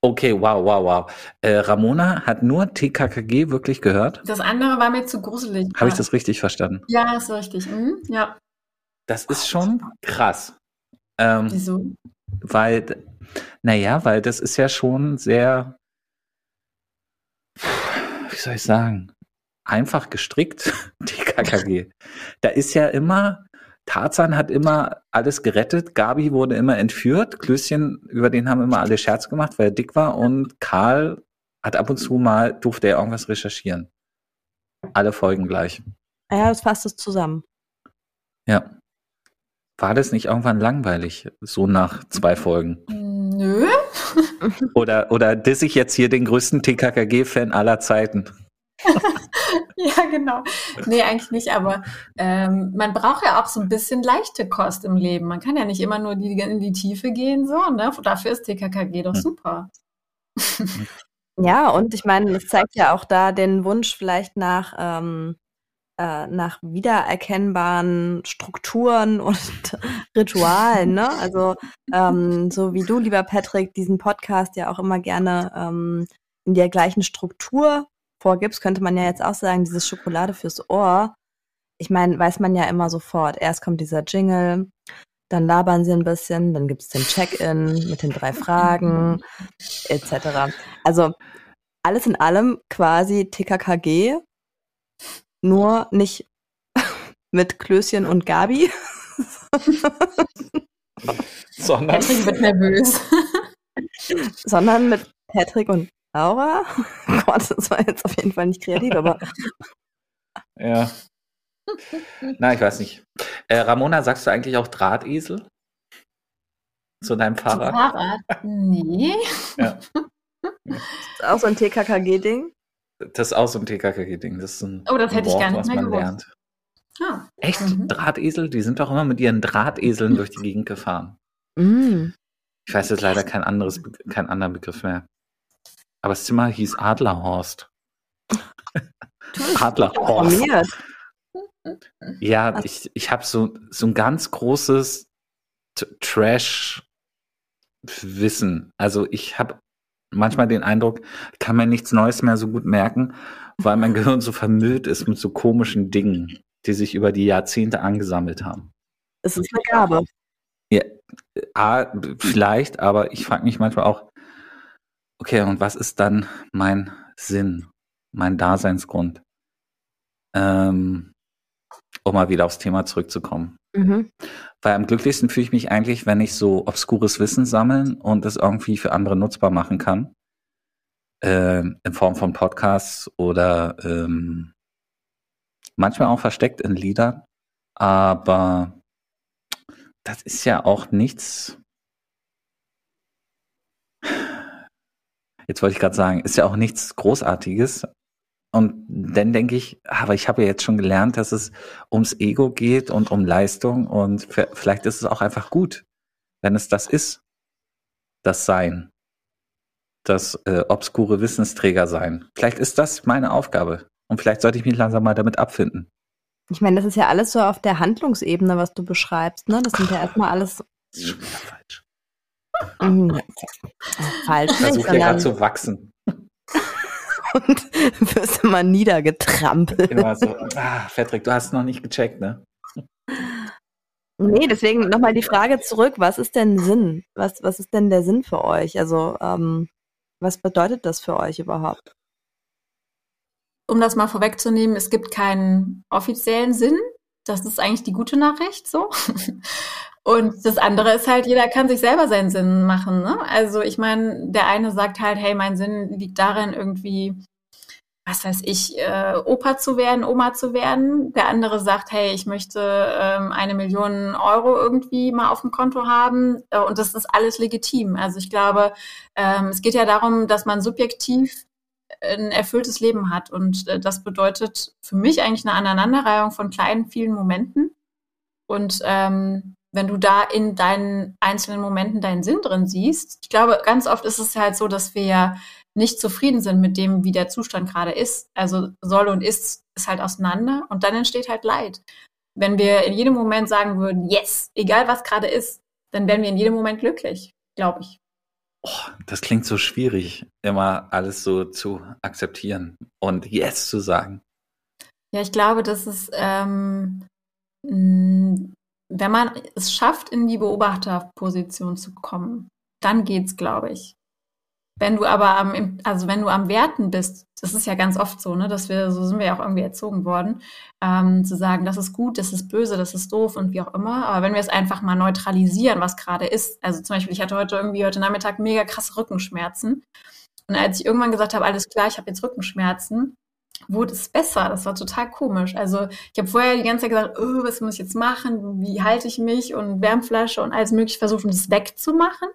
Okay, wow, wow, wow. Äh, Ramona hat nur TKKG wirklich gehört? Das andere war mir zu gruselig. Habe ich das richtig verstanden? Ja, ist richtig. Mhm. Ja. Das ist schon krass. Ähm, Wieso? weil, naja, weil das ist ja schon sehr, wie soll ich sagen, einfach gestrickt, die KKG. Da ist ja immer, Tarzan hat immer alles gerettet, Gabi wurde immer entführt, Klößchen, über den haben immer alle Scherz gemacht, weil er dick war und Karl hat ab und zu mal, durfte er irgendwas recherchieren. Alle Folgen gleich. Ja, das fasst es zusammen. Ja. War das nicht irgendwann langweilig, so nach zwei Folgen? Nö. Oder, oder diss ich jetzt hier den größten TKKG-Fan aller Zeiten? Ja, genau. Nee, eigentlich nicht, aber ähm, man braucht ja auch so ein bisschen leichte Kost im Leben. Man kann ja nicht immer nur die, in die Tiefe gehen, so, ne? Dafür ist TKKG doch Hm. super. Ja, und ich meine, es zeigt ja auch da den Wunsch vielleicht nach, ähm, äh, nach wiedererkennbaren Strukturen und Ritualen, ne? Also ähm, so wie du, lieber Patrick, diesen Podcast ja auch immer gerne ähm, in der gleichen Struktur vorgibst, könnte man ja jetzt auch sagen, dieses Schokolade fürs Ohr. Ich meine, weiß man ja immer sofort. Erst kommt dieser Jingle, dann labern sie ein bisschen, dann gibt's den Check-in mit den drei Fragen, etc. Also alles in allem quasi TKKG, nur nicht mit Klößchen und Gabi, Sondern Patrick wird nervös. sondern mit Patrick und Laura. Gott, das war jetzt auf jeden Fall nicht kreativ, aber Ja. Na, ich weiß nicht. Äh, Ramona, sagst du eigentlich auch Drahtesel? Zu deinem Fahrrad? Fahrrad? Nee. Ja. ist auch so ein TKKG-Ding. Das ist auch so ein TKKG-Ding. Das ist ein Oh, das hätte ich Wort, gar nicht was mehr man gewusst. lernt. Ah. Echt? Mhm. Drahtesel? Die sind doch immer mit ihren Drahteseln durch die Gegend gefahren. Mm. Ich weiß jetzt leider kein anderes, keinen anderen Begriff mehr. Aber das Zimmer hieß Adlerhorst. Adlerhorst. Ja, ich, ich habe so, so ein ganz großes Trash-Wissen. Also ich habe manchmal den Eindruck, kann mir nichts Neues mehr so gut merken, weil mein Gehirn so vermüllt ist mit so komischen Dingen, die sich über die Jahrzehnte angesammelt haben. Es ist eine Gabe. Ja, A, vielleicht, aber ich frage mich manchmal auch, okay, und was ist dann mein Sinn, mein Daseinsgrund? Ähm, um mal wieder aufs Thema zurückzukommen. Mhm. Weil am glücklichsten fühle ich mich eigentlich, wenn ich so obskures Wissen sammeln und es irgendwie für andere nutzbar machen kann. Ähm, in Form von Podcasts oder ähm, manchmal auch versteckt in Liedern. Aber das ist ja auch nichts. Jetzt wollte ich gerade sagen, ist ja auch nichts Großartiges. Und dann denke ich, aber ich habe ja jetzt schon gelernt, dass es ums Ego geht und um Leistung und vielleicht ist es auch einfach gut, wenn es das ist, das Sein, das äh, obskure Wissensträger sein. Vielleicht ist das meine Aufgabe und vielleicht sollte ich mich langsam mal damit abfinden. Ich meine, das ist ja alles so auf der Handlungsebene, was du beschreibst, ne? Das sind ja erstmal alles Das ist schon wieder falsch. mm, falsch, Ich versuche ja gerade zu wachsen. Und wirst immer niedergetrampelt. Immer so, ah, Patrick, du hast noch nicht gecheckt, ne? Nee, deswegen nochmal die Frage zurück, was ist denn Sinn? Was, was ist denn der Sinn für euch? Also, ähm, was bedeutet das für euch überhaupt? Um das mal vorwegzunehmen, es gibt keinen offiziellen Sinn. Das ist eigentlich die gute Nachricht so. Und das andere ist halt, jeder kann sich selber seinen Sinn machen. Ne? Also ich meine, der eine sagt halt, hey, mein Sinn liegt darin, irgendwie, was weiß ich, äh, Opa zu werden, Oma zu werden. Der andere sagt, hey, ich möchte ähm, eine Million Euro irgendwie mal auf dem Konto haben. Äh, Und das ist alles legitim. Also ich glaube, ähm, es geht ja darum, dass man subjektiv ein erfülltes Leben hat. Und äh, das bedeutet für mich eigentlich eine Aneinanderreihung von kleinen, vielen Momenten. Und ähm, wenn du da in deinen einzelnen Momenten deinen Sinn drin siehst, ich glaube, ganz oft ist es halt so, dass wir ja nicht zufrieden sind mit dem, wie der Zustand gerade ist. Also soll und ist ist halt auseinander und dann entsteht halt Leid. Wenn wir in jedem Moment sagen würden, yes, egal was gerade ist, dann wären wir in jedem Moment glücklich, glaube ich. Oh, das klingt so schwierig, immer alles so zu akzeptieren und yes zu sagen. Ja, ich glaube, dass es, ähm, wenn man es schafft, in die Beobachterposition zu kommen, dann geht's, glaube ich. Wenn du aber am, also wenn du am Werten bist, das ist ja ganz oft so, ne, dass wir, so sind wir ja auch irgendwie erzogen worden, ähm, zu sagen, das ist gut, das ist böse, das ist doof und wie auch immer. Aber wenn wir es einfach mal neutralisieren, was gerade ist, also zum Beispiel, ich hatte heute irgendwie heute Nachmittag mega krasse Rückenschmerzen. Und als ich irgendwann gesagt habe, alles klar, ich habe jetzt Rückenschmerzen, wurde es besser. Das war total komisch. Also ich habe vorher die ganze Zeit gesagt, oh, was muss ich jetzt machen? Wie halte ich mich? Und Wärmflasche und alles mögliche versucht, um das wegzumachen.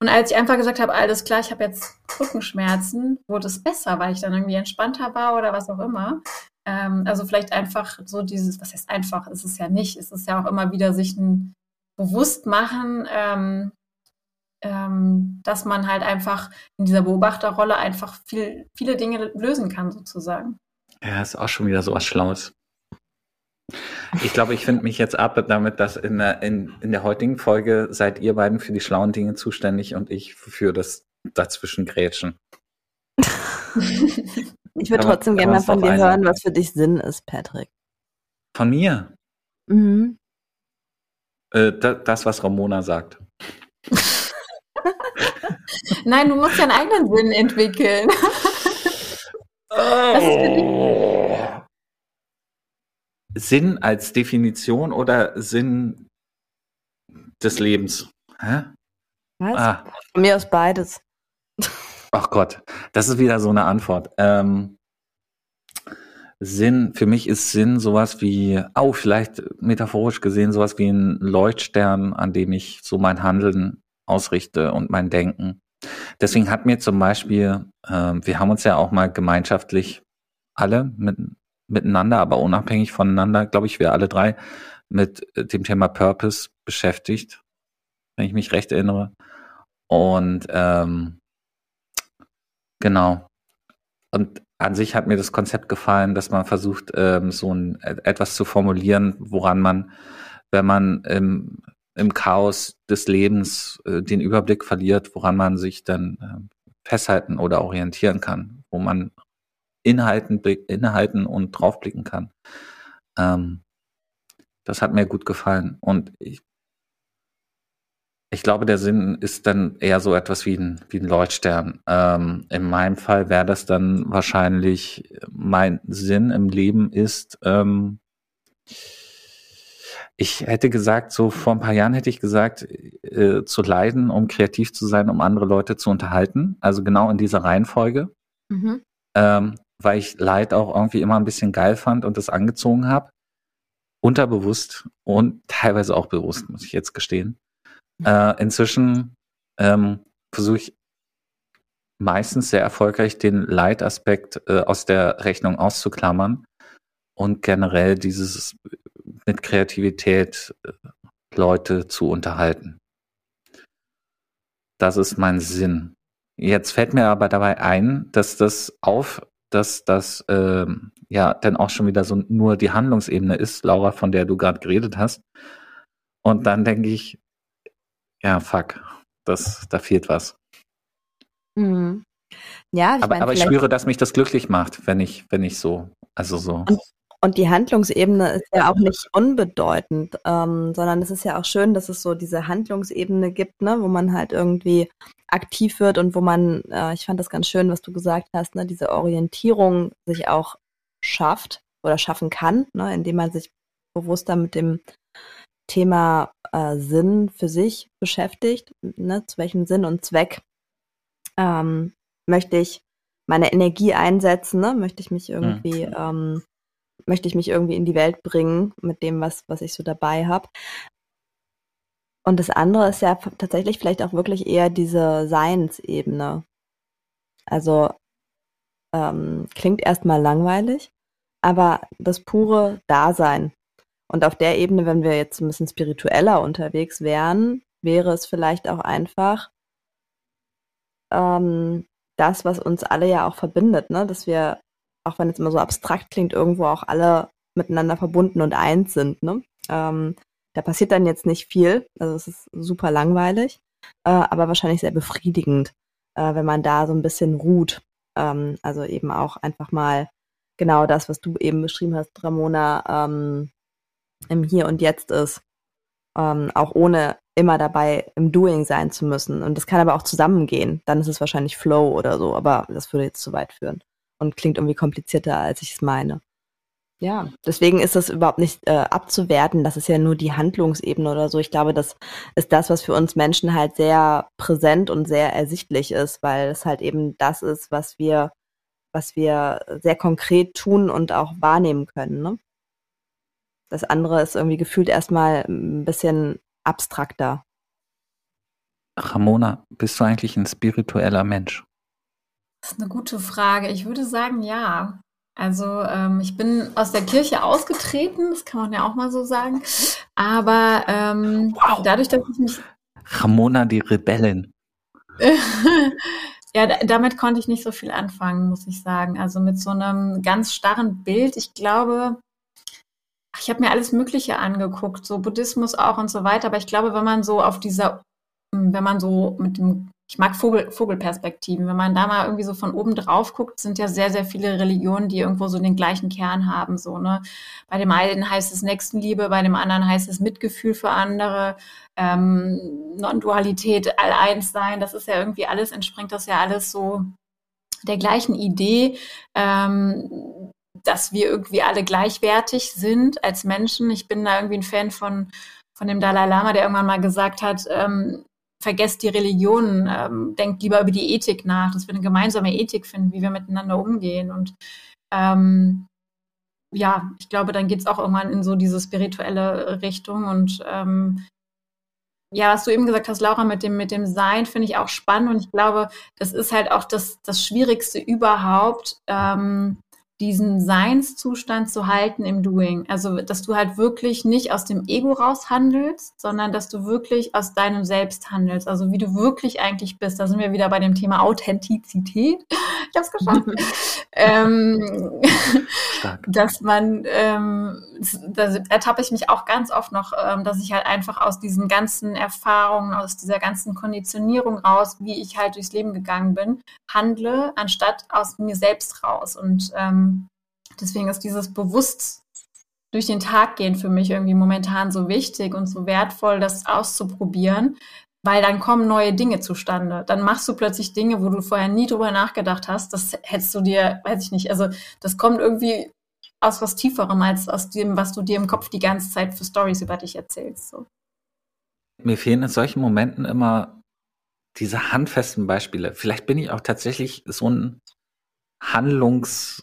Und als ich einfach gesagt habe, alles klar, ich habe jetzt Rückenschmerzen, wurde es besser, weil ich dann irgendwie entspannter war oder was auch immer. Ähm, also vielleicht einfach so dieses, was heißt einfach, ist es ja nicht, ist es ja auch immer wieder sich ein bewusst machen, ähm, ähm, dass man halt einfach in dieser Beobachterrolle einfach viel, viele Dinge lösen kann, sozusagen. Ja, ist auch schon wieder so was Schlaues. Ich glaube, ich finde mich jetzt ab damit, dass in der, in, in der heutigen Folge seid ihr beiden für die schlauen Dinge zuständig und ich für das dazwischen Grätschen. ich würde trotzdem gerne mal von dir hören, was für dich Sinn ist, Patrick. Von mir? Mhm. Äh, das, was Ramona sagt. Nein, du musst ja einen eigenen Sinn entwickeln. Oh. Sinn als Definition oder Sinn des Lebens? Hä? Was? Ah. Von mir aus beides. Ach Gott, das ist wieder so eine Antwort. Ähm, Sinn, für mich ist Sinn sowas wie, oh, vielleicht metaphorisch gesehen, sowas wie ein Leuchtstern, an dem ich so mein Handeln ausrichte und mein Denken. Deswegen hat mir zum Beispiel, äh, wir haben uns ja auch mal gemeinschaftlich alle mit miteinander, aber unabhängig voneinander, glaube ich, wir alle drei mit äh, dem Thema Purpose beschäftigt, wenn ich mich recht erinnere. Und ähm, genau. Und an sich hat mir das Konzept gefallen, dass man versucht, ähm, so ein äh, etwas zu formulieren, woran man, wenn man im, im Chaos des Lebens äh, den Überblick verliert, woran man sich dann äh, festhalten oder orientieren kann, wo man inhalten, innehalten und draufblicken kann. Ähm, das hat mir gut gefallen. Und ich, ich glaube, der Sinn ist dann eher so etwas wie ein, wie ein Leuchtstern. Ähm, in meinem Fall wäre das dann wahrscheinlich, mein Sinn im Leben ist, ähm, ich hätte gesagt, so vor ein paar Jahren hätte ich gesagt, äh, zu leiden, um kreativ zu sein, um andere Leute zu unterhalten. Also genau in dieser Reihenfolge. Mhm. Ähm, weil ich Leid auch irgendwie immer ein bisschen geil fand und das angezogen habe. Unterbewusst und teilweise auch bewusst, muss ich jetzt gestehen. Äh, inzwischen ähm, versuche ich meistens sehr erfolgreich den Leitaspekt äh, aus der Rechnung auszuklammern und generell dieses mit Kreativität äh, Leute zu unterhalten. Das ist mein Sinn. Jetzt fällt mir aber dabei ein, dass das auf dass das ähm, ja dann auch schon wieder so nur die Handlungsebene ist, Laura, von der du gerade geredet hast. Und dann denke ich, ja, fuck, das, da fehlt was. Mhm. Ja, ich aber, mein, aber ich spüre, dass mich das glücklich macht, wenn ich, wenn ich so, also so. Und, und die Handlungsebene ist ja auch nicht unbedeutend, ähm, sondern es ist ja auch schön, dass es so diese Handlungsebene gibt, ne, wo man halt irgendwie aktiv wird und wo man, äh, ich fand das ganz schön, was du gesagt hast, ne, diese Orientierung sich auch schafft oder schaffen kann, ne, indem man sich bewusster mit dem Thema äh, Sinn für sich beschäftigt, ne, zu welchem Sinn und Zweck ähm, möchte ich meine Energie einsetzen, ne, möchte ich mich irgendwie mhm. ähm, möchte ich mich irgendwie in die Welt bringen mit dem, was, was ich so dabei habe. Und das andere ist ja tatsächlich vielleicht auch wirklich eher diese Seinsebene. Also ähm, klingt erstmal langweilig, aber das pure Dasein. Und auf der Ebene, wenn wir jetzt ein bisschen spiritueller unterwegs wären, wäre es vielleicht auch einfach ähm, das, was uns alle ja auch verbindet, ne? dass wir, auch wenn es immer so abstrakt klingt, irgendwo auch alle miteinander verbunden und eins sind. Ne? Ähm, da passiert dann jetzt nicht viel, also es ist super langweilig, äh, aber wahrscheinlich sehr befriedigend, äh, wenn man da so ein bisschen ruht. Ähm, also eben auch einfach mal genau das, was du eben beschrieben hast, Ramona, ähm, im Hier und Jetzt ist. ähm, auch ohne immer dabei im Doing sein zu müssen. Und das kann aber auch zusammengehen. Dann ist es wahrscheinlich Flow oder so, aber das würde jetzt zu weit führen und klingt irgendwie komplizierter, als ich es meine. Ja, deswegen ist das überhaupt nicht äh, abzuwerten. Das ist ja nur die Handlungsebene oder so. Ich glaube, das ist das, was für uns Menschen halt sehr präsent und sehr ersichtlich ist, weil es halt eben das ist, was wir, was wir sehr konkret tun und auch wahrnehmen können. Ne? Das andere ist irgendwie gefühlt erstmal ein bisschen abstrakter. Ramona, bist du eigentlich ein spiritueller Mensch? Das ist eine gute Frage. Ich würde sagen, ja. Also ähm, ich bin aus der Kirche ausgetreten, das kann man ja auch mal so sagen. Aber ähm, wow. dadurch, dass ich mich. Ramona die Rebellin. ja, damit konnte ich nicht so viel anfangen, muss ich sagen. Also mit so einem ganz starren Bild. Ich glaube, ich habe mir alles Mögliche angeguckt, so Buddhismus auch und so weiter. Aber ich glaube, wenn man so auf dieser, wenn man so mit dem ich mag Vogel, Vogelperspektiven. Wenn man da mal irgendwie so von oben drauf guckt, sind ja sehr, sehr viele Religionen, die irgendwo so den gleichen Kern haben. So, ne? Bei dem einen heißt es Nächstenliebe, bei dem anderen heißt es Mitgefühl für andere, ähm, Non-Dualität, All-Eins sein. Das ist ja irgendwie alles, entspringt das ja alles so der gleichen Idee, ähm, dass wir irgendwie alle gleichwertig sind als Menschen. Ich bin da irgendwie ein Fan von, von dem Dalai Lama, der irgendwann mal gesagt hat, ähm, vergesst die Religion, ähm, denkt lieber über die Ethik nach, dass wir eine gemeinsame Ethik finden, wie wir miteinander umgehen. Und ähm, ja, ich glaube, dann geht es auch irgendwann in so diese spirituelle Richtung. Und ähm, ja, was du eben gesagt hast, Laura, mit dem, mit dem Sein, finde ich auch spannend. Und ich glaube, das ist halt auch das, das Schwierigste überhaupt, ähm, diesen Seinszustand zu halten im Doing. Also, dass du halt wirklich nicht aus dem Ego raus handelst, sondern dass du wirklich aus deinem Selbst handelst. Also, wie du wirklich eigentlich bist. Da sind wir wieder bei dem Thema Authentizität. Ich habe es geschafft. ähm, dass man, ähm, da ertappe ich mich auch ganz oft noch, ähm, dass ich halt einfach aus diesen ganzen Erfahrungen, aus dieser ganzen Konditionierung raus, wie ich halt durchs Leben gegangen bin, handle, anstatt aus mir selbst raus. Und ähm, deswegen ist dieses bewusst durch den Tag gehen für mich irgendwie momentan so wichtig und so wertvoll, das auszuprobieren, weil dann kommen neue Dinge zustande. Dann machst du plötzlich Dinge, wo du vorher nie drüber nachgedacht hast. Das hättest du dir, weiß ich nicht, also das kommt irgendwie aus was Tieferem als aus dem, was du dir im Kopf die ganze Zeit für Stories über dich erzählst. So. Mir fehlen in solchen Momenten immer diese handfesten Beispiele. Vielleicht bin ich auch tatsächlich so ein Handlungs-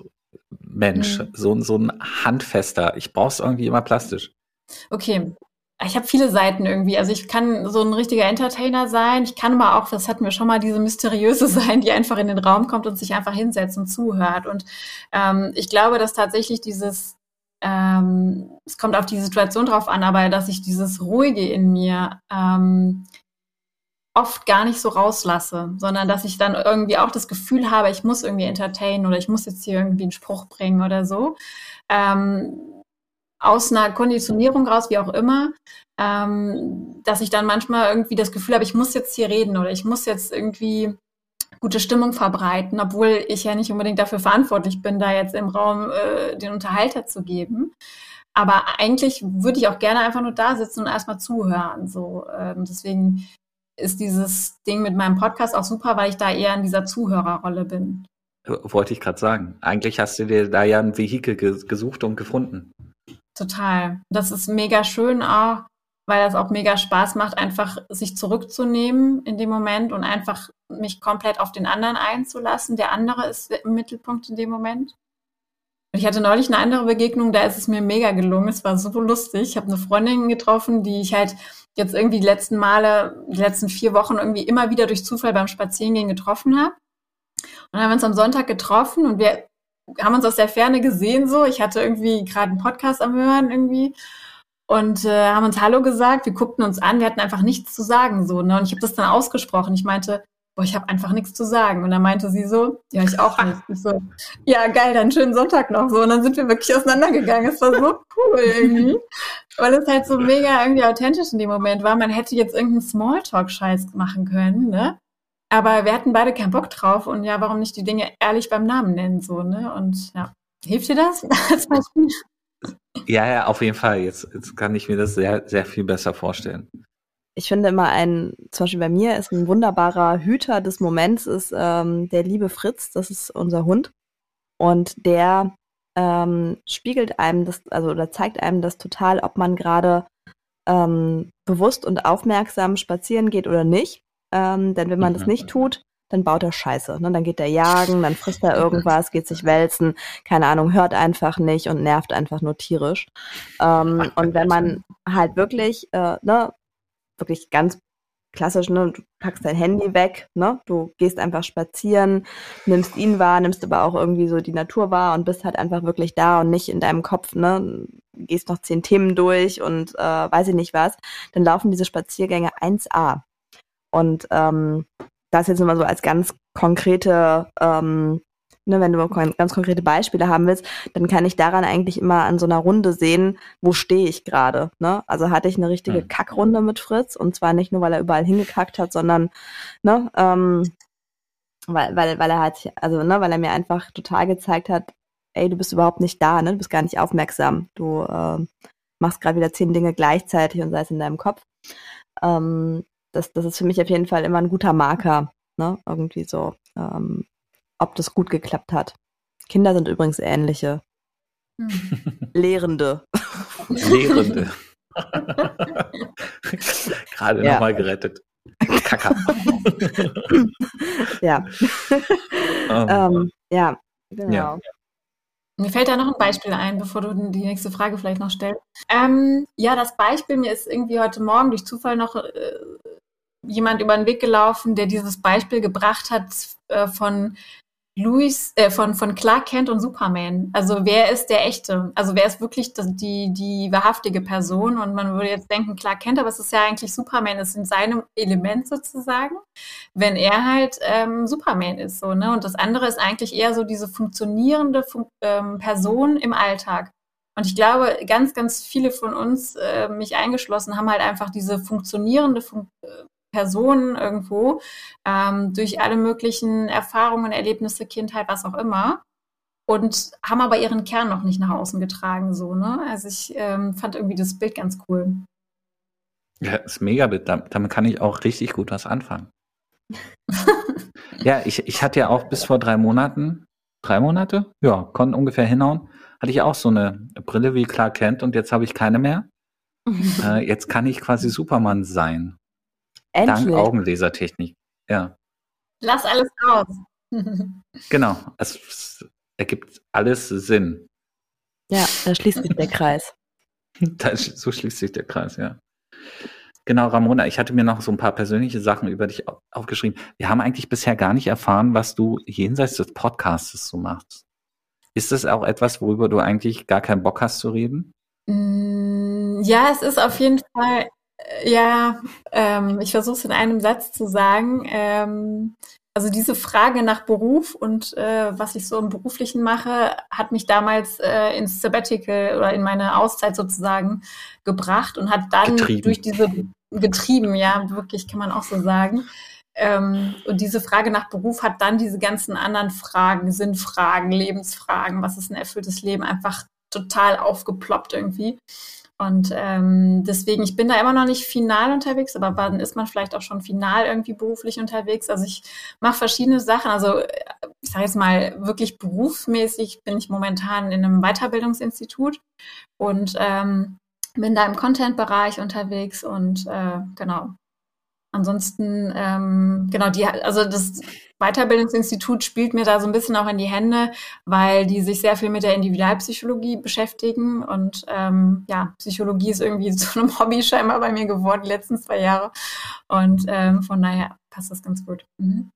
Mensch, mhm. so, so ein handfester. Ich brauche es irgendwie immer plastisch. Okay. Ich habe viele Seiten irgendwie. Also ich kann so ein richtiger Entertainer sein. Ich kann aber auch, das hatten wir schon mal, diese mysteriöse sein, die einfach in den Raum kommt und sich einfach hinsetzt und zuhört. Und ähm, ich glaube, dass tatsächlich dieses, ähm, es kommt auf die Situation drauf an, aber dass ich dieses Ruhige in mir ähm, oft gar nicht so rauslasse, sondern dass ich dann irgendwie auch das Gefühl habe, ich muss irgendwie entertainen oder ich muss jetzt hier irgendwie einen Spruch bringen oder so. Ähm, aus einer Konditionierung raus, wie auch immer, ähm, dass ich dann manchmal irgendwie das Gefühl habe, ich muss jetzt hier reden oder ich muss jetzt irgendwie gute Stimmung verbreiten, obwohl ich ja nicht unbedingt dafür verantwortlich bin, da jetzt im Raum äh, den Unterhalter zu geben. Aber eigentlich würde ich auch gerne einfach nur da sitzen und erstmal zuhören. So, ähm, deswegen ist dieses Ding mit meinem Podcast auch super, weil ich da eher in dieser Zuhörerrolle bin. Wollte ich gerade sagen. Eigentlich hast du dir da ja ein Vehikel gesucht und gefunden. Total. Das ist mega schön auch, weil das auch mega Spaß macht, einfach sich zurückzunehmen in dem Moment und einfach mich komplett auf den anderen einzulassen. Der andere ist im Mittelpunkt in dem Moment. Ich hatte neulich eine andere Begegnung, da ist es mir mega gelungen. Es war so lustig. Ich habe eine Freundin getroffen, die ich halt jetzt irgendwie die letzten Male, die letzten vier Wochen irgendwie immer wieder durch Zufall beim Spazierengehen getroffen habe. Und dann haben wir uns am Sonntag getroffen und wir haben uns aus der Ferne gesehen so. Ich hatte irgendwie gerade einen Podcast am Hören irgendwie und äh, haben uns Hallo gesagt. Wir guckten uns an, wir hatten einfach nichts zu sagen so. Ne? Und ich habe das dann ausgesprochen. Ich meinte, boah, ich habe einfach nichts zu sagen. Und dann meinte sie so, ja, ich auch nicht. Ich so, ja, geil, dann schönen Sonntag noch so. Und dann sind wir wirklich auseinandergegangen. Es war so cool irgendwie. Weil es halt so mega irgendwie authentisch in dem Moment war. Man hätte jetzt irgendeinen Smalltalk-Scheiß machen können, ne? Aber wir hatten beide keinen Bock drauf und ja, warum nicht die Dinge ehrlich beim Namen nennen, so, ne? Und ja, hilft dir das als? Ja, ja, auf jeden Fall. Jetzt, jetzt kann ich mir das sehr, sehr viel besser vorstellen. Ich finde immer ein, zum Beispiel bei mir ist ein wunderbarer Hüter des Moments ist ähm, der liebe Fritz, das ist unser Hund. Und der ähm, spiegelt einem das, also oder zeigt einem das total, ob man gerade ähm, bewusst und aufmerksam spazieren geht oder nicht. Ähm, denn wenn man das Mhm. nicht tut, dann baut er Scheiße. Ne? Dann geht er jagen, dann frisst er irgendwas, geht sich wälzen, keine Ahnung, hört einfach nicht und nervt einfach nur tierisch. Ähm, und wenn man halt wirklich, äh, ne, wirklich ganz klassisch, ne, du packst dein Handy weg, ne, du gehst einfach spazieren, nimmst ihn wahr, nimmst aber auch irgendwie so die Natur wahr und bist halt einfach wirklich da und nicht in deinem Kopf, ne, gehst noch zehn Themen durch und äh, weiß ich nicht was, dann laufen diese Spaziergänge 1A. Und ähm, das jetzt nur mal so als ganz konkrete, ähm, ne, wenn du ganz konkrete Beispiele haben willst, dann kann ich daran eigentlich immer an so einer Runde sehen, wo stehe ich gerade. Ne? Also hatte ich eine richtige Mhm. Kackrunde mit Fritz und zwar nicht nur, weil er überall hingekackt hat, sondern ne, ähm, weil, weil, weil er halt, also ne, weil er mir einfach total gezeigt hat, ey, du bist überhaupt nicht da, ne? Du bist gar nicht aufmerksam. Du ähm, machst gerade wieder zehn Dinge gleichzeitig und sei es in deinem Kopf. Ähm, das, das ist für mich auf jeden Fall immer ein guter Marker, ne? Irgendwie so, ähm, ob das gut geklappt hat. Kinder sind übrigens ähnliche. Hm. Lehrende. Lehrende. Gerade Ja. nochmal gerettet. Kacker. Ja. Ähm, ähm, ja, genau. Ja. Mir fällt da noch ein Beispiel ein, bevor du die nächste Frage vielleicht noch stellst. Ähm, ja, das Beispiel, mir ist irgendwie heute Morgen durch Zufall noch äh, jemand über den Weg gelaufen, der dieses Beispiel gebracht hat äh, von Louis, äh, von, von Clark Kent und Superman. Also wer ist der echte? Also wer ist wirklich das, die, die wahrhaftige Person? Und man würde jetzt denken, Clark Kent, aber es ist ja eigentlich Superman, es ist in seinem Element sozusagen, wenn er halt ähm, Superman ist. So, ne? Und das andere ist eigentlich eher so diese funktionierende Fun ähm, Person im Alltag. Und ich glaube, ganz, ganz viele von uns, äh, mich eingeschlossen, haben halt einfach diese funktionierende Fun äh, Person irgendwo ähm, durch alle möglichen Erfahrungen, Erlebnisse, Kindheit, was auch immer. Und haben aber ihren Kern noch nicht nach außen getragen, so, ne? Also ich ähm, fand irgendwie das Bild ganz cool. Ja, ist mega Bild. Dam- Damit kann ich auch richtig gut was anfangen. ja, ich, ich hatte ja auch bis vor drei Monaten, drei Monate? Ja, konnten ungefähr hinhauen. Hatte ich auch so eine Brille wie Clark Kent und jetzt habe ich keine mehr. Äh, jetzt kann ich quasi Superman sein. Dank Endlich. Augenlasertechnik. Ja, Lass alles raus. genau. Es, ergibt alles Sinn. Ja, da schließt sich der Kreis. Da, sch- so schließt sich der Kreis, ja. Genau, Ramona, ich hatte mir noch so ein paar persönliche Sachen über dich au- aufgeschrieben. Wir haben eigentlich bisher gar nicht erfahren, was du jenseits des Podcasts so machst. Ist das auch etwas, worüber du eigentlich gar keinen Bock hast zu reden? Mm, Ja, es ist auf jeden Fall, ja, ähm, ich versuche es in einem Satz zu sagen. Ähm, also diese Frage nach Beruf und äh, was ich so im Beruflichen mache, hat mich damals äh, ins Sabbatical oder in meine Auszeit sozusagen gebracht und hat dann Getrieben. durch diese getrieben, ja, wirklich kann man auch so sagen. Ähm, und diese Frage nach Beruf hat dann diese ganzen anderen Fragen, Sinnfragen, Lebensfragen, was ist ein erfülltes Leben, einfach total aufgeploppt irgendwie. Und ähm, deswegen, ich bin da immer noch nicht final unterwegs, aber wann ist man vielleicht auch schon final irgendwie beruflich unterwegs? Also ich mache verschiedene Sachen. Also äh, ich sage jetzt mal, wirklich berufsmäßig bin ich momentan in einem Weiterbildungsinstitut und ähm, bin da im Content-Bereich unterwegs und äh, genau. Ansonsten, ähm, genau, die, also das Weiterbildungsinstitut spielt mir da so ein bisschen auch in die Hände, weil die sich sehr viel mit der Individualpsychologie beschäftigen. Und ähm, ja, Psychologie ist irgendwie zu einem Hobby scheinbar bei mir geworden, die letzten zwei Jahre. Und ähm, von daher passt das ganz gut. Mhm.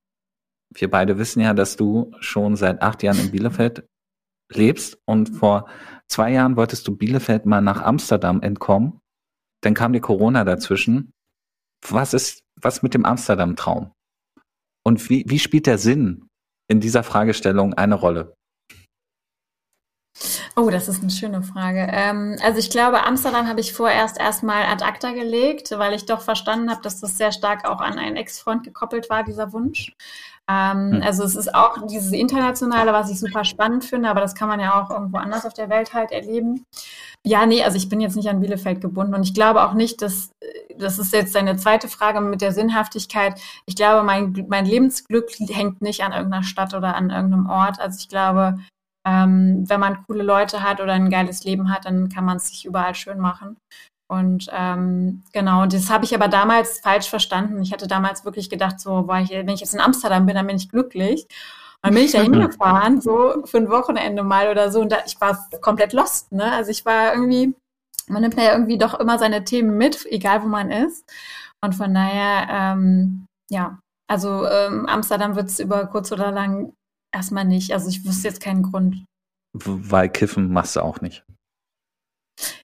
Wir beide wissen ja, dass du schon seit acht Jahren in Bielefeld lebst und vor zwei Jahren wolltest du Bielefeld mal nach Amsterdam entkommen. Dann kam dir Corona dazwischen. Was ist, was mit dem Amsterdam-Traum? Und wie, wie spielt der Sinn in dieser Fragestellung eine Rolle? Oh, das ist eine schöne Frage. Ähm, also ich glaube, Amsterdam habe ich vorerst erstmal ad acta gelegt, weil ich doch verstanden habe, dass das sehr stark auch an einen Ex-Freund gekoppelt war, dieser Wunsch. Ähm, Hm. Also es ist auch dieses Internationale, was ich super spannend finde, aber das kann man ja auch irgendwo anders auf der Welt halt erleben. Ja, nee, also ich bin jetzt nicht an Bielefeld gebunden und ich glaube auch nicht, dass, das ist jetzt deine zweite Frage mit der Sinnhaftigkeit. Ich glaube, mein, mein Lebensglück hängt nicht an irgendeiner Stadt oder an irgendeinem Ort. Also ich glaube, ähm, wenn man coole Leute hat oder ein geiles Leben hat, dann kann man es sich überall schön machen. Und ähm, genau, das habe ich aber damals falsch verstanden. Ich hatte damals wirklich gedacht, so, boah, ich, wenn ich jetzt in Amsterdam bin, dann bin ich glücklich. Dann bin ich da hingefahren, so für ein Wochenende mal oder so. Und da, ich war komplett lost, ne? Also ich war irgendwie, man nimmt ja irgendwie doch immer seine Themen mit, egal wo man ist. Und von daher, ähm, ja, also ähm, Amsterdam wird es über kurz oder lang erstmal nicht. Also ich wüsste jetzt keinen Grund. Weil Kiffen machst du auch nicht.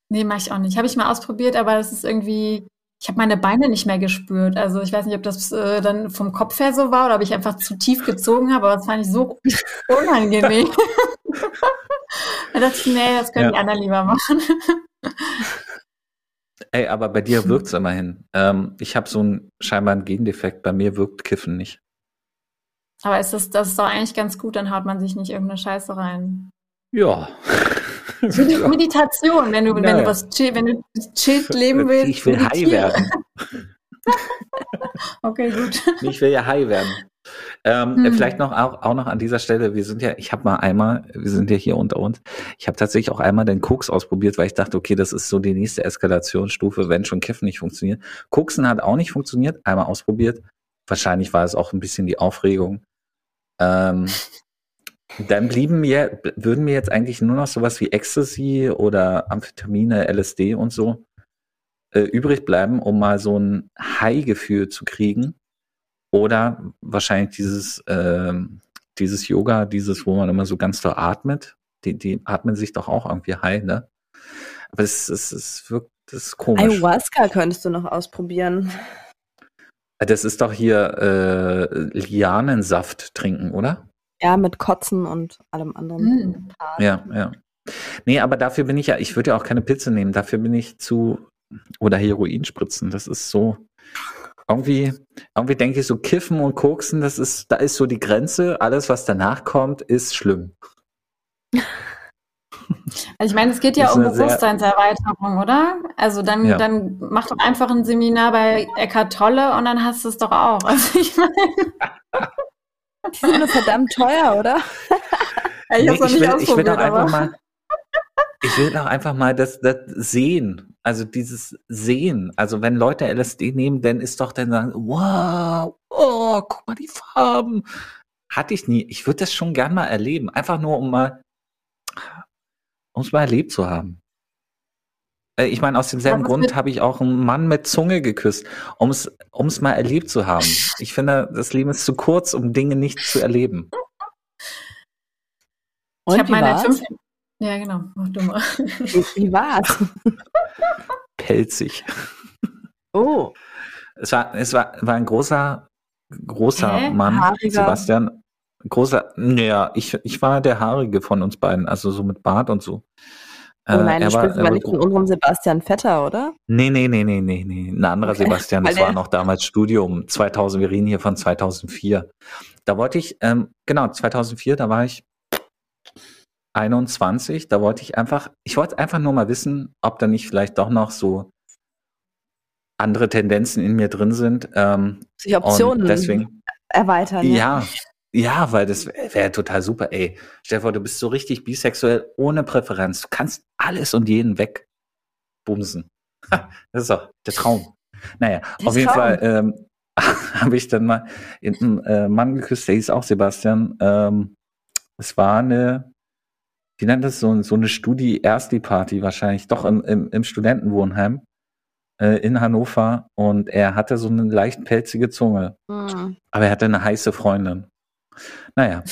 Nee, mache ich auch nicht. Habe ich mal ausprobiert, aber das ist irgendwie, ich habe meine Beine nicht mehr gespürt. Also ich weiß nicht, ob das äh, dann vom Kopf her so war oder ob ich einfach zu tief gezogen habe, aber das fand ich so unangenehm. da dachte ich, nee, das können Ja. die anderen lieber machen. Ey, aber bei dir wirkt's immerhin. Ähm, ich habe so einen scheinbar einen Gendefekt. Bei mir wirkt Kiffen nicht. Aber ist das, das ist doch eigentlich ganz gut, dann haut man sich nicht irgendeine Scheiße rein. Ja. Medi- Meditation, wenn du, wenn du was chill, wenn du chillt leben willst. Ich will high werden. Okay, gut. Ich will ja high werden. Ähm, Hm. Vielleicht noch auch, auch noch an dieser Stelle, wir sind ja, ich habe mal einmal, wir sind ja hier unter uns, ich habe tatsächlich auch einmal den Koks ausprobiert, weil ich dachte, okay, das ist so die nächste Eskalationsstufe, wenn schon Kiffen nicht funktioniert. Koksen hat auch nicht funktioniert, einmal ausprobiert. Wahrscheinlich war es auch ein bisschen die Aufregung. Ähm, dann blieben mir, würden mir jetzt eigentlich nur noch sowas wie Ecstasy oder Amphetamine, LSD und so äh, übrig bleiben, um mal so ein High-Gefühl zu kriegen. Oder wahrscheinlich dieses, ähm, dieses Yoga, dieses, wo man immer so ganz doll atmet. Die, die atmen sich doch auch irgendwie high, ne? Aber es, es, es wirkt, das ist komisch. Ayahuasca könntest du noch ausprobieren. Das ist doch hier äh, Lianensaft trinken, oder? Ja, mit Kotzen und allem anderen. Hm. Ja, ja. Nee, aber dafür bin ich ja, ich würde ja auch keine Pilze nehmen, dafür bin ich zu, oder Heroin spritzen, das ist so, irgendwie, irgendwie denke ich so, Kiffen und Koksen, das ist, da ist so die Grenze, alles was danach kommt, ist schlimm. Also ich meine, es geht ja um Bewusstseinserweiterung, oder? Also dann, Ja. dann mach doch einfach ein Seminar bei Eckart Tolle und dann hast du es doch auch. Also ich meine, Die sind nur verdammt teuer, oder? ich Nee, ich, will, ich will doch einfach aber mal, ich will doch einfach mal das, das sehen, also dieses Sehen. Also wenn Leute LSD nehmen, dann ist doch dann sagen, wow, oh, guck mal die Farben. Hatte ich nie. Ich würde das schon gern mal erleben, einfach nur um mal, um es mal erlebt zu haben. Äh, Ich meine, aus demselben Grund habe ich auch einen Mann mit Zunge geküsst, um es um es mal erlebt zu haben. Ich finde, das Leben ist zu kurz, um Dinge nicht zu erleben. Und ich habe meine war's? fünf. Ja, genau. Mach du mal. Wie, wie war's? Pelzig. Oh, Es war, es war, war ein großer, großer Hä? Mann, Haariger? Sebastian. Großer, naja, ich, ich war der Haarige von uns beiden, also so mit Bart und so. Oh nein, Äh, du er war, sprichst er aber war nicht von unserem Sebastian Vetter, oder? nee, nee, nee, nee, nee, nee. Ein anderer Okay. Sebastian, das war noch damals Studium, 2000, wir reden hier von 2004. Da wollte ich, ähm, genau, 2004, da war ich 21, da wollte ich einfach, ich wollte einfach nur mal wissen, ob da nicht vielleicht doch noch so andere Tendenzen in mir drin sind. Ähm, Sich Optionen deswegen, erweitern. Ja, ja, weil das wäre wär total super. Ey, Stefan, du bist so richtig bisexuell, ohne Präferenz. Du kannst alles und jeden wegbumsen. Das ist doch der Traum. Naja, Der auf jeden Traum. Fall ähm, habe ich dann mal einen äh, Mann geküsst, der hieß auch Sebastian. Ähm, es war eine, wie nennt das, so, so eine Studi-Ersti-Party wahrscheinlich, doch im, im, im Studentenwohnheim äh, in Hannover. Und er hatte so eine leicht pelzige Zunge. Hm. Aber er hatte eine heiße Freundin. Naja.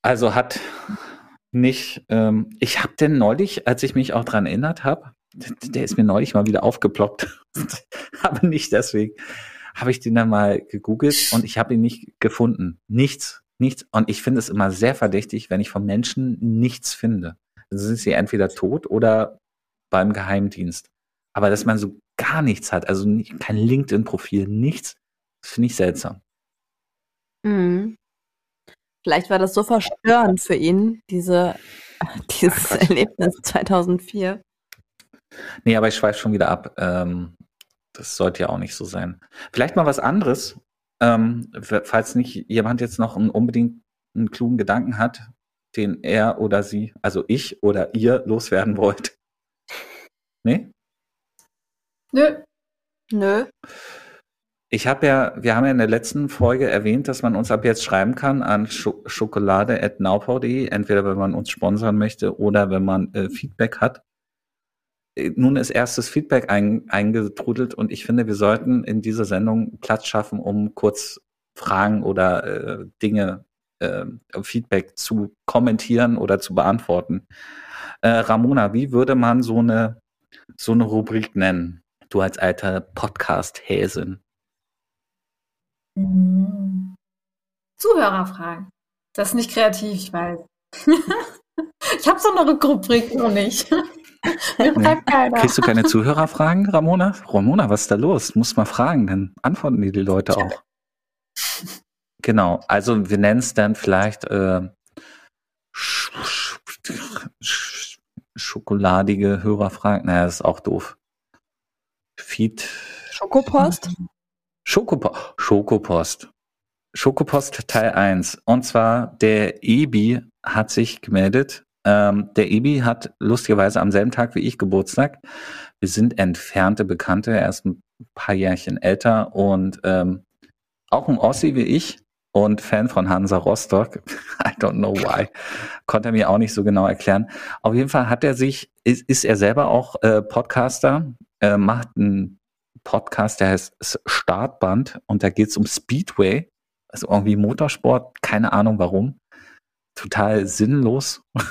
Also hat nicht, ähm, ich habe den neulich, als ich mich auch dran erinnert habe, der ist mir neulich mal wieder aufgeploppt. Aber nicht deswegen. Habe ich den dann mal gegoogelt und ich habe ihn nicht gefunden. Nichts, nichts. Und ich finde es immer sehr verdächtig, wenn ich von Menschen nichts finde. Dann sind sie entweder tot oder beim Geheimdienst. Aber dass man so gar nichts hat, also kein LinkedIn-Profil, nichts, das finde ich seltsam. Vielleicht war das so verstörend für ihn, diese, dieses Erlebnis 2004. Nee, aber ich schweife schon wieder ab. Ähm, das sollte ja auch nicht so sein. Vielleicht mal was anderes, ähm, falls nicht jemand jetzt noch einen, unbedingt einen klugen Gedanken hat, den er oder sie, also ich oder ihr loswerden wollt. Nee? Nö. Nö. Ich habe ja, wir haben ja in der letzten Folge erwähnt, dass man uns ab jetzt schreiben kann an schokolade.naupau.de, entweder wenn man uns sponsern möchte oder wenn man äh, Feedback hat. Äh, nun ist erstes Feedback ein, eingetrudelt und ich finde, wir sollten in dieser Sendung Platz schaffen, um kurz Fragen oder äh, Dinge, äh, Feedback zu kommentieren oder zu beantworten. Äh, Ramona, wie würde man so eine, so eine Rubrik nennen? Du als alter Podcast-Häsin. Mhm. Zuhörerfragen. Das ist nicht kreativ, ich weiß. ich habe so eine Rubrik noch nicht. Mir bleibt keiner. Kriegst du keine Zuhörerfragen, Ramona? Ramona, was ist da los? Du musst mal fragen, dann antworten die, die Leute auch. Genau, also wir nennen es dann vielleicht äh, sch sch sch schokoladige Hörerfragen. Naja, das ist auch doof. Feed. Schokopost? Schokopo Schokopost. Schokopost Teil 1. Und zwar der Ebi hat sich gemeldet. Ähm, der Ebi hat lustigerweise am selben Tag wie ich Geburtstag. Wir sind entfernte Bekannte. Er ist ein paar Jährchen älter und ähm, auch ein Ossi wie ich und Fan von Hansa Rostock. I don't know why. Konnte er mir auch nicht so genau erklären. Auf jeden Fall hat er sich, ist, ist er selber auch äh, Podcaster, äh, macht einen Podcast, der heißt Startband und da geht es um Speedway, also irgendwie Motorsport, keine Ahnung warum. Total sinnlos.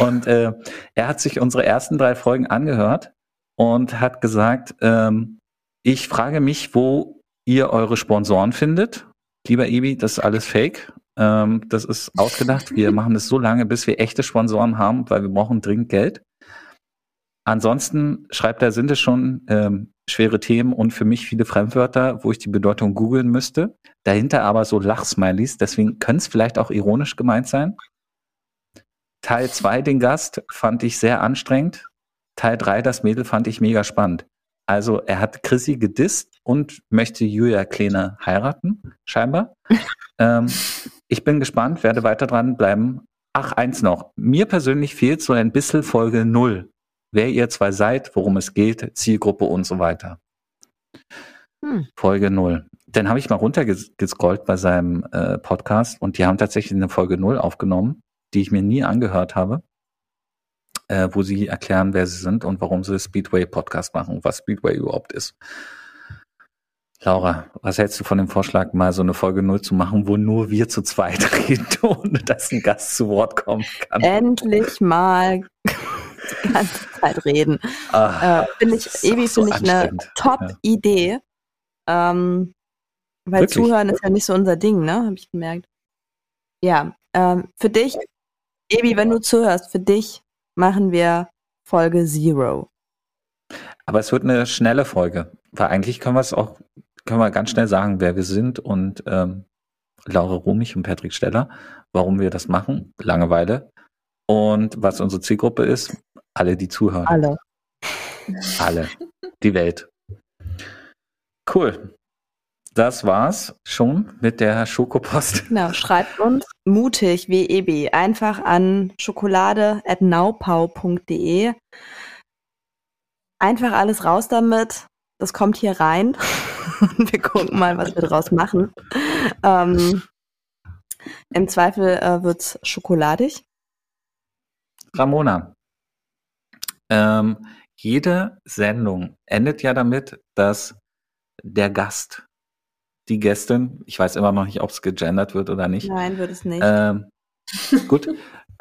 Und äh, er hat sich unsere ersten drei Folgen angehört und hat gesagt, ähm, ich frage mich, wo ihr eure Sponsoren findet. Lieber Ibi, das ist alles fake. Ähm, das ist ausgedacht. Wir machen das so lange, bis wir echte Sponsoren haben, weil wir brauchen dringend Geld. Ansonsten schreibt er, sind es schon ähm, schwere Themen und für mich viele Fremdwörter, wo ich die Bedeutung googeln müsste. Dahinter aber so Lachsmilies, deswegen könnte es vielleicht auch ironisch gemeint sein. Teil 2, den Gast, fand ich sehr anstrengend. Teil 3, das Mädel, fand ich mega spannend. Also er hat Chrissy gedisst und möchte Julia Kleene heiraten, scheinbar. ähm, ich bin gespannt, werde weiter dran bleiben. Ach, eins noch. Mir persönlich fehlt so ein bisschen Folge 0 wer ihr zwei seid, worum es geht, Zielgruppe und so weiter. Hm. Folge 0. Dann habe ich mal runtergescrollt bei seinem äh, Podcast und die haben tatsächlich eine Folge 0 aufgenommen, die ich mir nie angehört habe, äh, wo sie erklären, wer sie sind und warum sie Speedway Podcast machen und was Speedway überhaupt ist. Laura, was hältst du von dem Vorschlag, mal so eine Folge 0 zu machen, wo nur wir zu zweit reden, ohne dass ein Gast zu Wort kommen kann? Endlich mal die ganze Zeit reden. Ah, äh, finde ich, Evi, so finde ich eine Top-Idee. Ähm, weil Wirklich? Zuhören ist ja nicht so unser Ding, ne? Habe ich gemerkt. Ja, ähm, für dich, Ebi, wenn du zuhörst, für dich machen wir Folge Zero. Aber es wird eine schnelle Folge, weil eigentlich können wir es auch, können wir ganz schnell sagen, wer wir sind und ähm, Laura Rumich und Patrick Steller, warum wir das machen, Langeweile. Und was unsere Zielgruppe ist, alle, die zuhören. Alle. Alle. Die Welt. Cool. Das war's schon mit der Schokopost. Genau, schreibt uns mutig wie Ebi einfach an schokolade.naupau.de. Einfach alles raus damit. Das kommt hier rein. Wir gucken mal, was wir draus machen. Ähm, Im Zweifel äh, wird's schokoladig. Ramona, ähm, jede Sendung endet ja damit, dass der Gast, die Gästin, ich weiß immer noch nicht, ob es gegendert wird oder nicht. Nein, wird es nicht. Ähm, gut,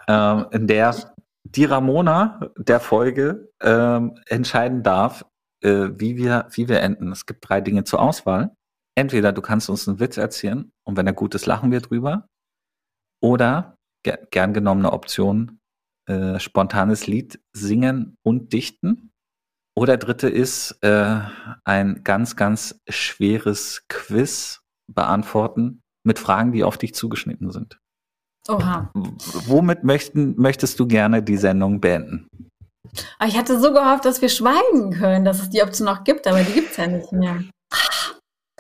ähm, in der die Ramona der Folge ähm, entscheiden darf, äh, wie wir wie wir enden. Es gibt drei Dinge zur Auswahl. Entweder du kannst uns einen Witz erzählen und wenn er gut ist, lachen wir drüber. Oder ger gern genommene Option, äh, spontanes Lied singen und dichten. Oder dritte ist äh, ein ganz, ganz schweres Quiz beantworten mit Fragen, die auf dich zugeschnitten sind. Oha. W- Womit möchten, möchtest du gerne die Sendung beenden? Aber ich hatte so gehofft, dass wir schweigen können, dass es die Option noch gibt, aber die gibt es ja nicht mehr.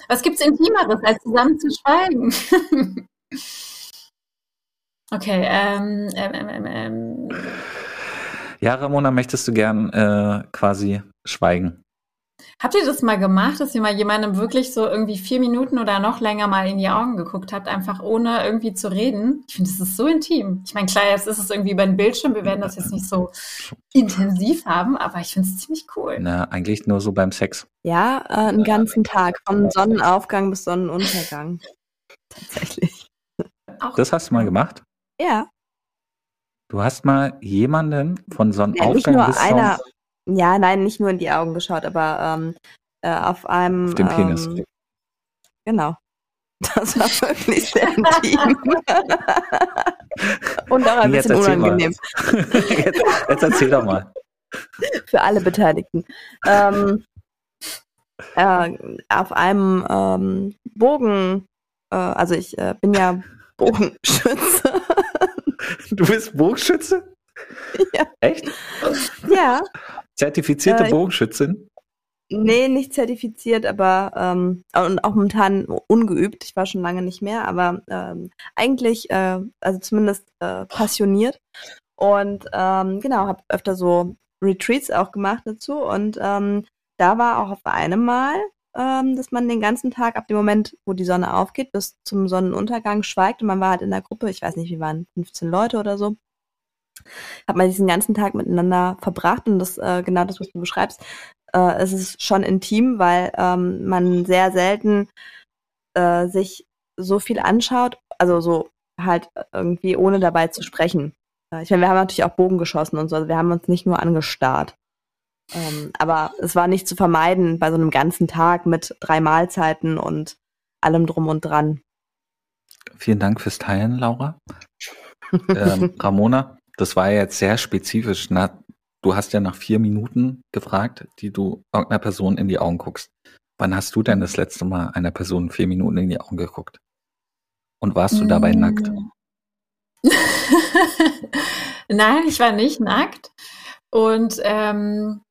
Was gibt's Intimeres, als zusammen zu schweigen? okay, ähm, ähm, ähm, ähm, ähm. Ja, Ramona, möchtest du gern äh, quasi schweigen? Habt ihr das mal gemacht, dass ihr mal jemandem wirklich so irgendwie vier Minuten oder noch länger mal in die Augen geguckt habt, einfach ohne irgendwie zu reden? Ich finde, das ist so intim. Ich meine, klar, jetzt ist es irgendwie über den Bildschirm. Wir werden das jetzt nicht so intensiv haben, aber ich finde es ziemlich cool. Na, eigentlich nur so beim Sex. Ja, äh, einen ganzen Tag, vom Sonnenaufgang bis Sonnenuntergang. Tatsächlich. Auch Das hast du mal gemacht? Ja. Du hast mal jemanden von ja nicht Sonnenaufgang nur einer, Sonnen ja, nein, nicht nur in die Augen geschaut, aber ähm, äh, auf einem. auf Penis. Ähm, genau. Das war wirklich sehr intim. Und auch ein Jetzt bisschen unangenehm jetzt, jetzt erzähl doch mal. für alle Beteiligten. Ähm, äh, auf einem ähm, Bogen, äh, also ich äh, bin ja Bogenschütze. Du bist Bogenschütze? Ja. Echt? ja. Zertifizierte Äh, Bogenschützin? Nee, nicht zertifiziert, aber ähm, und auch momentan ungeübt. Ich war schon lange nicht mehr, aber ähm, eigentlich, äh, also zumindest äh, passioniert. Und ähm, genau, habe öfter so Retreats auch gemacht dazu. Und ähm, da war auch auf einem Mal, ähm, dass man den ganzen Tag ab dem Moment, wo die Sonne aufgeht, bis zum Sonnenuntergang schweigt. Und man war halt in der Gruppe, ich weiß nicht, wie waren 15 Leute oder so. Hat man diesen ganzen Tag miteinander verbracht und das äh, genau das, was du beschreibst, äh, es ist schon intim, weil ähm, man sehr selten äh, sich so viel anschaut, also so halt irgendwie ohne dabei zu sprechen. Äh, ich meine, wir haben natürlich auch Bogen geschossen und so, also wir haben uns nicht nur angestarrt. Ähm, aber es war nicht zu vermeiden bei so einem ganzen Tag mit drei Mahlzeiten und allem drum und dran. Vielen Dank fürs Teilen, Laura. ähm, Ramona, das war ja jetzt sehr spezifisch. Na, du hast ja nach vier Minuten gefragt, die du irgendeiner Person in die Augen guckst. Wann hast du denn das letzte Mal einer Person vier Minuten in die Augen geguckt? Und warst du dabei Mm. nackt? Nein, ich war nicht nackt. Und ähm,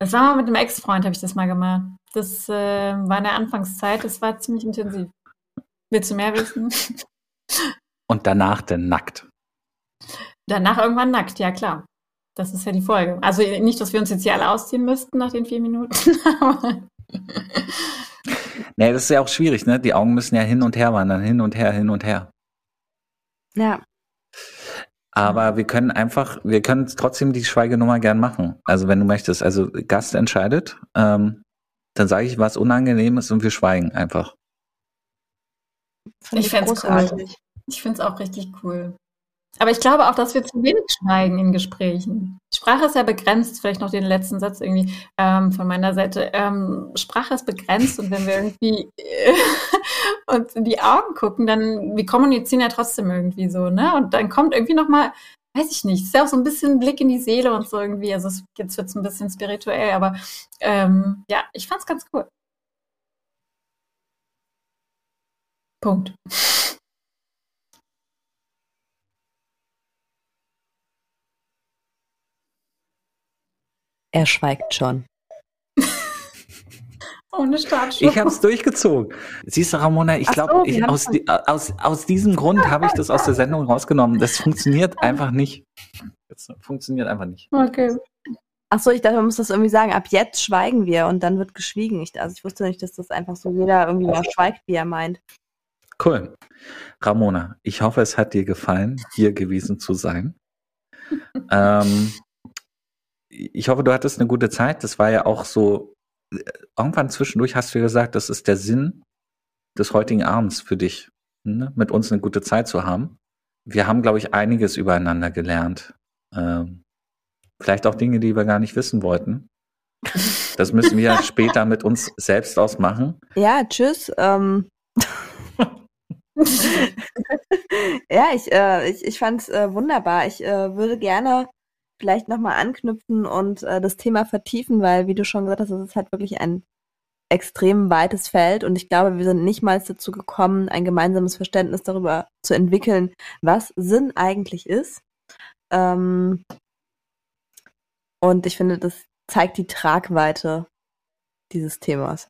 das war mal mit einem Ex-Freund, habe ich das mal gemacht. Das äh, war in der Anfangszeit, das war ziemlich intensiv. Willst du mehr wissen? Und danach denn nackt? Danach irgendwann nackt, ja klar. Das ist ja die Folge. Also nicht, dass wir uns jetzt hier alle ausziehen müssten nach den vier Minuten. aber- Nee, das ist ja auch schwierig, ne? Die Augen müssen ja hin und her wandern, hin und her, hin und her. Ja, Aber wir können einfach, wir können trotzdem die Schweigenummer gern machen. Also wenn du möchtest. Also Gast entscheidet, ähm, dann sage ich, was unangenehm ist und wir schweigen einfach. Ich fänd's cool. Ich finde es auch richtig cool. Aber ich glaube auch, dass wir zu wenig schweigen in Gesprächen. Sprache ist ja begrenzt, vielleicht noch den letzten Satz irgendwie ähm, von meiner Seite. Ähm, Sprache ist begrenzt und wenn wir irgendwie äh, uns in die Augen gucken, dann, wir kommunizieren ja trotzdem irgendwie so, ne? Und dann kommt irgendwie nochmal, weiß ich nicht, ist ja auch so ein bisschen Blick in die Seele und so irgendwie. Also es, jetzt wird es ein bisschen spirituell, aber ähm, ja, ich fand's ganz cool. Punkt. Er schweigt schon. Ohne Startschuss. Ich habe es durchgezogen. Siehst du, Ramona, ich so, glaube, haben aus, aus, aus diesem Grund habe ich das aus der Sendung rausgenommen. Das funktioniert einfach nicht. Das funktioniert einfach nicht. Okay. Ach so, ich dachte, man muss das irgendwie sagen. Ab jetzt schweigen wir und dann wird geschwiegen. Ich, also ich wusste nicht, dass das einfach so jeder irgendwie mal schweigt, wie er meint. Cool. Ramona, ich hoffe, es hat dir gefallen, hier gewesen zu sein. ähm, ich hoffe, du hattest eine gute Zeit. Das war ja auch so, irgendwann zwischendurch hast du gesagt, das ist der Sinn des heutigen Abends für dich, ne? mit uns eine gute Zeit zu haben. Wir haben, glaube ich, einiges übereinander gelernt. Ähm, vielleicht auch Dinge, die wir gar nicht wissen wollten. Das müssen wir später mit uns selbst ausmachen. Ja, tschüss. Ähm. ja, ich, äh, ich, ich fand es äh, wunderbar. Ich äh, würde gerne vielleicht nochmal anknüpfen und äh, das Thema vertiefen, weil, wie du schon gesagt hast, es ist halt wirklich ein extrem weites Feld und ich glaube, wir sind nicht mal dazu gekommen, ein gemeinsames Verständnis darüber zu entwickeln, was Sinn eigentlich ist. Ähm, und ich finde, das zeigt die Tragweite dieses Themas.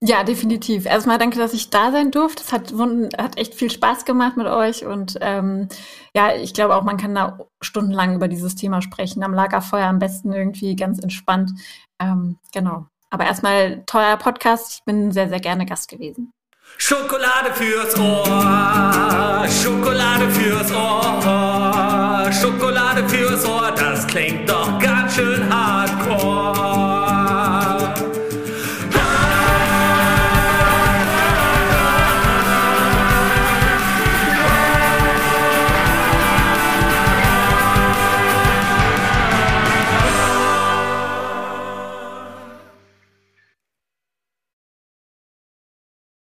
Ja, definitiv. Erstmal danke, dass ich da sein durfte. Es hat, hat echt viel Spaß gemacht mit euch und ähm, ja, ich glaube auch, man kann da stundenlang über dieses Thema sprechen. Am Lagerfeuer am besten irgendwie ganz entspannt. Ähm, genau. Aber erstmal teuer Podcast. Ich bin sehr, sehr gerne Gast gewesen. Schokolade fürs Ohr, Schokolade fürs Ohr, Schokolade fürs Ohr, das klingt doch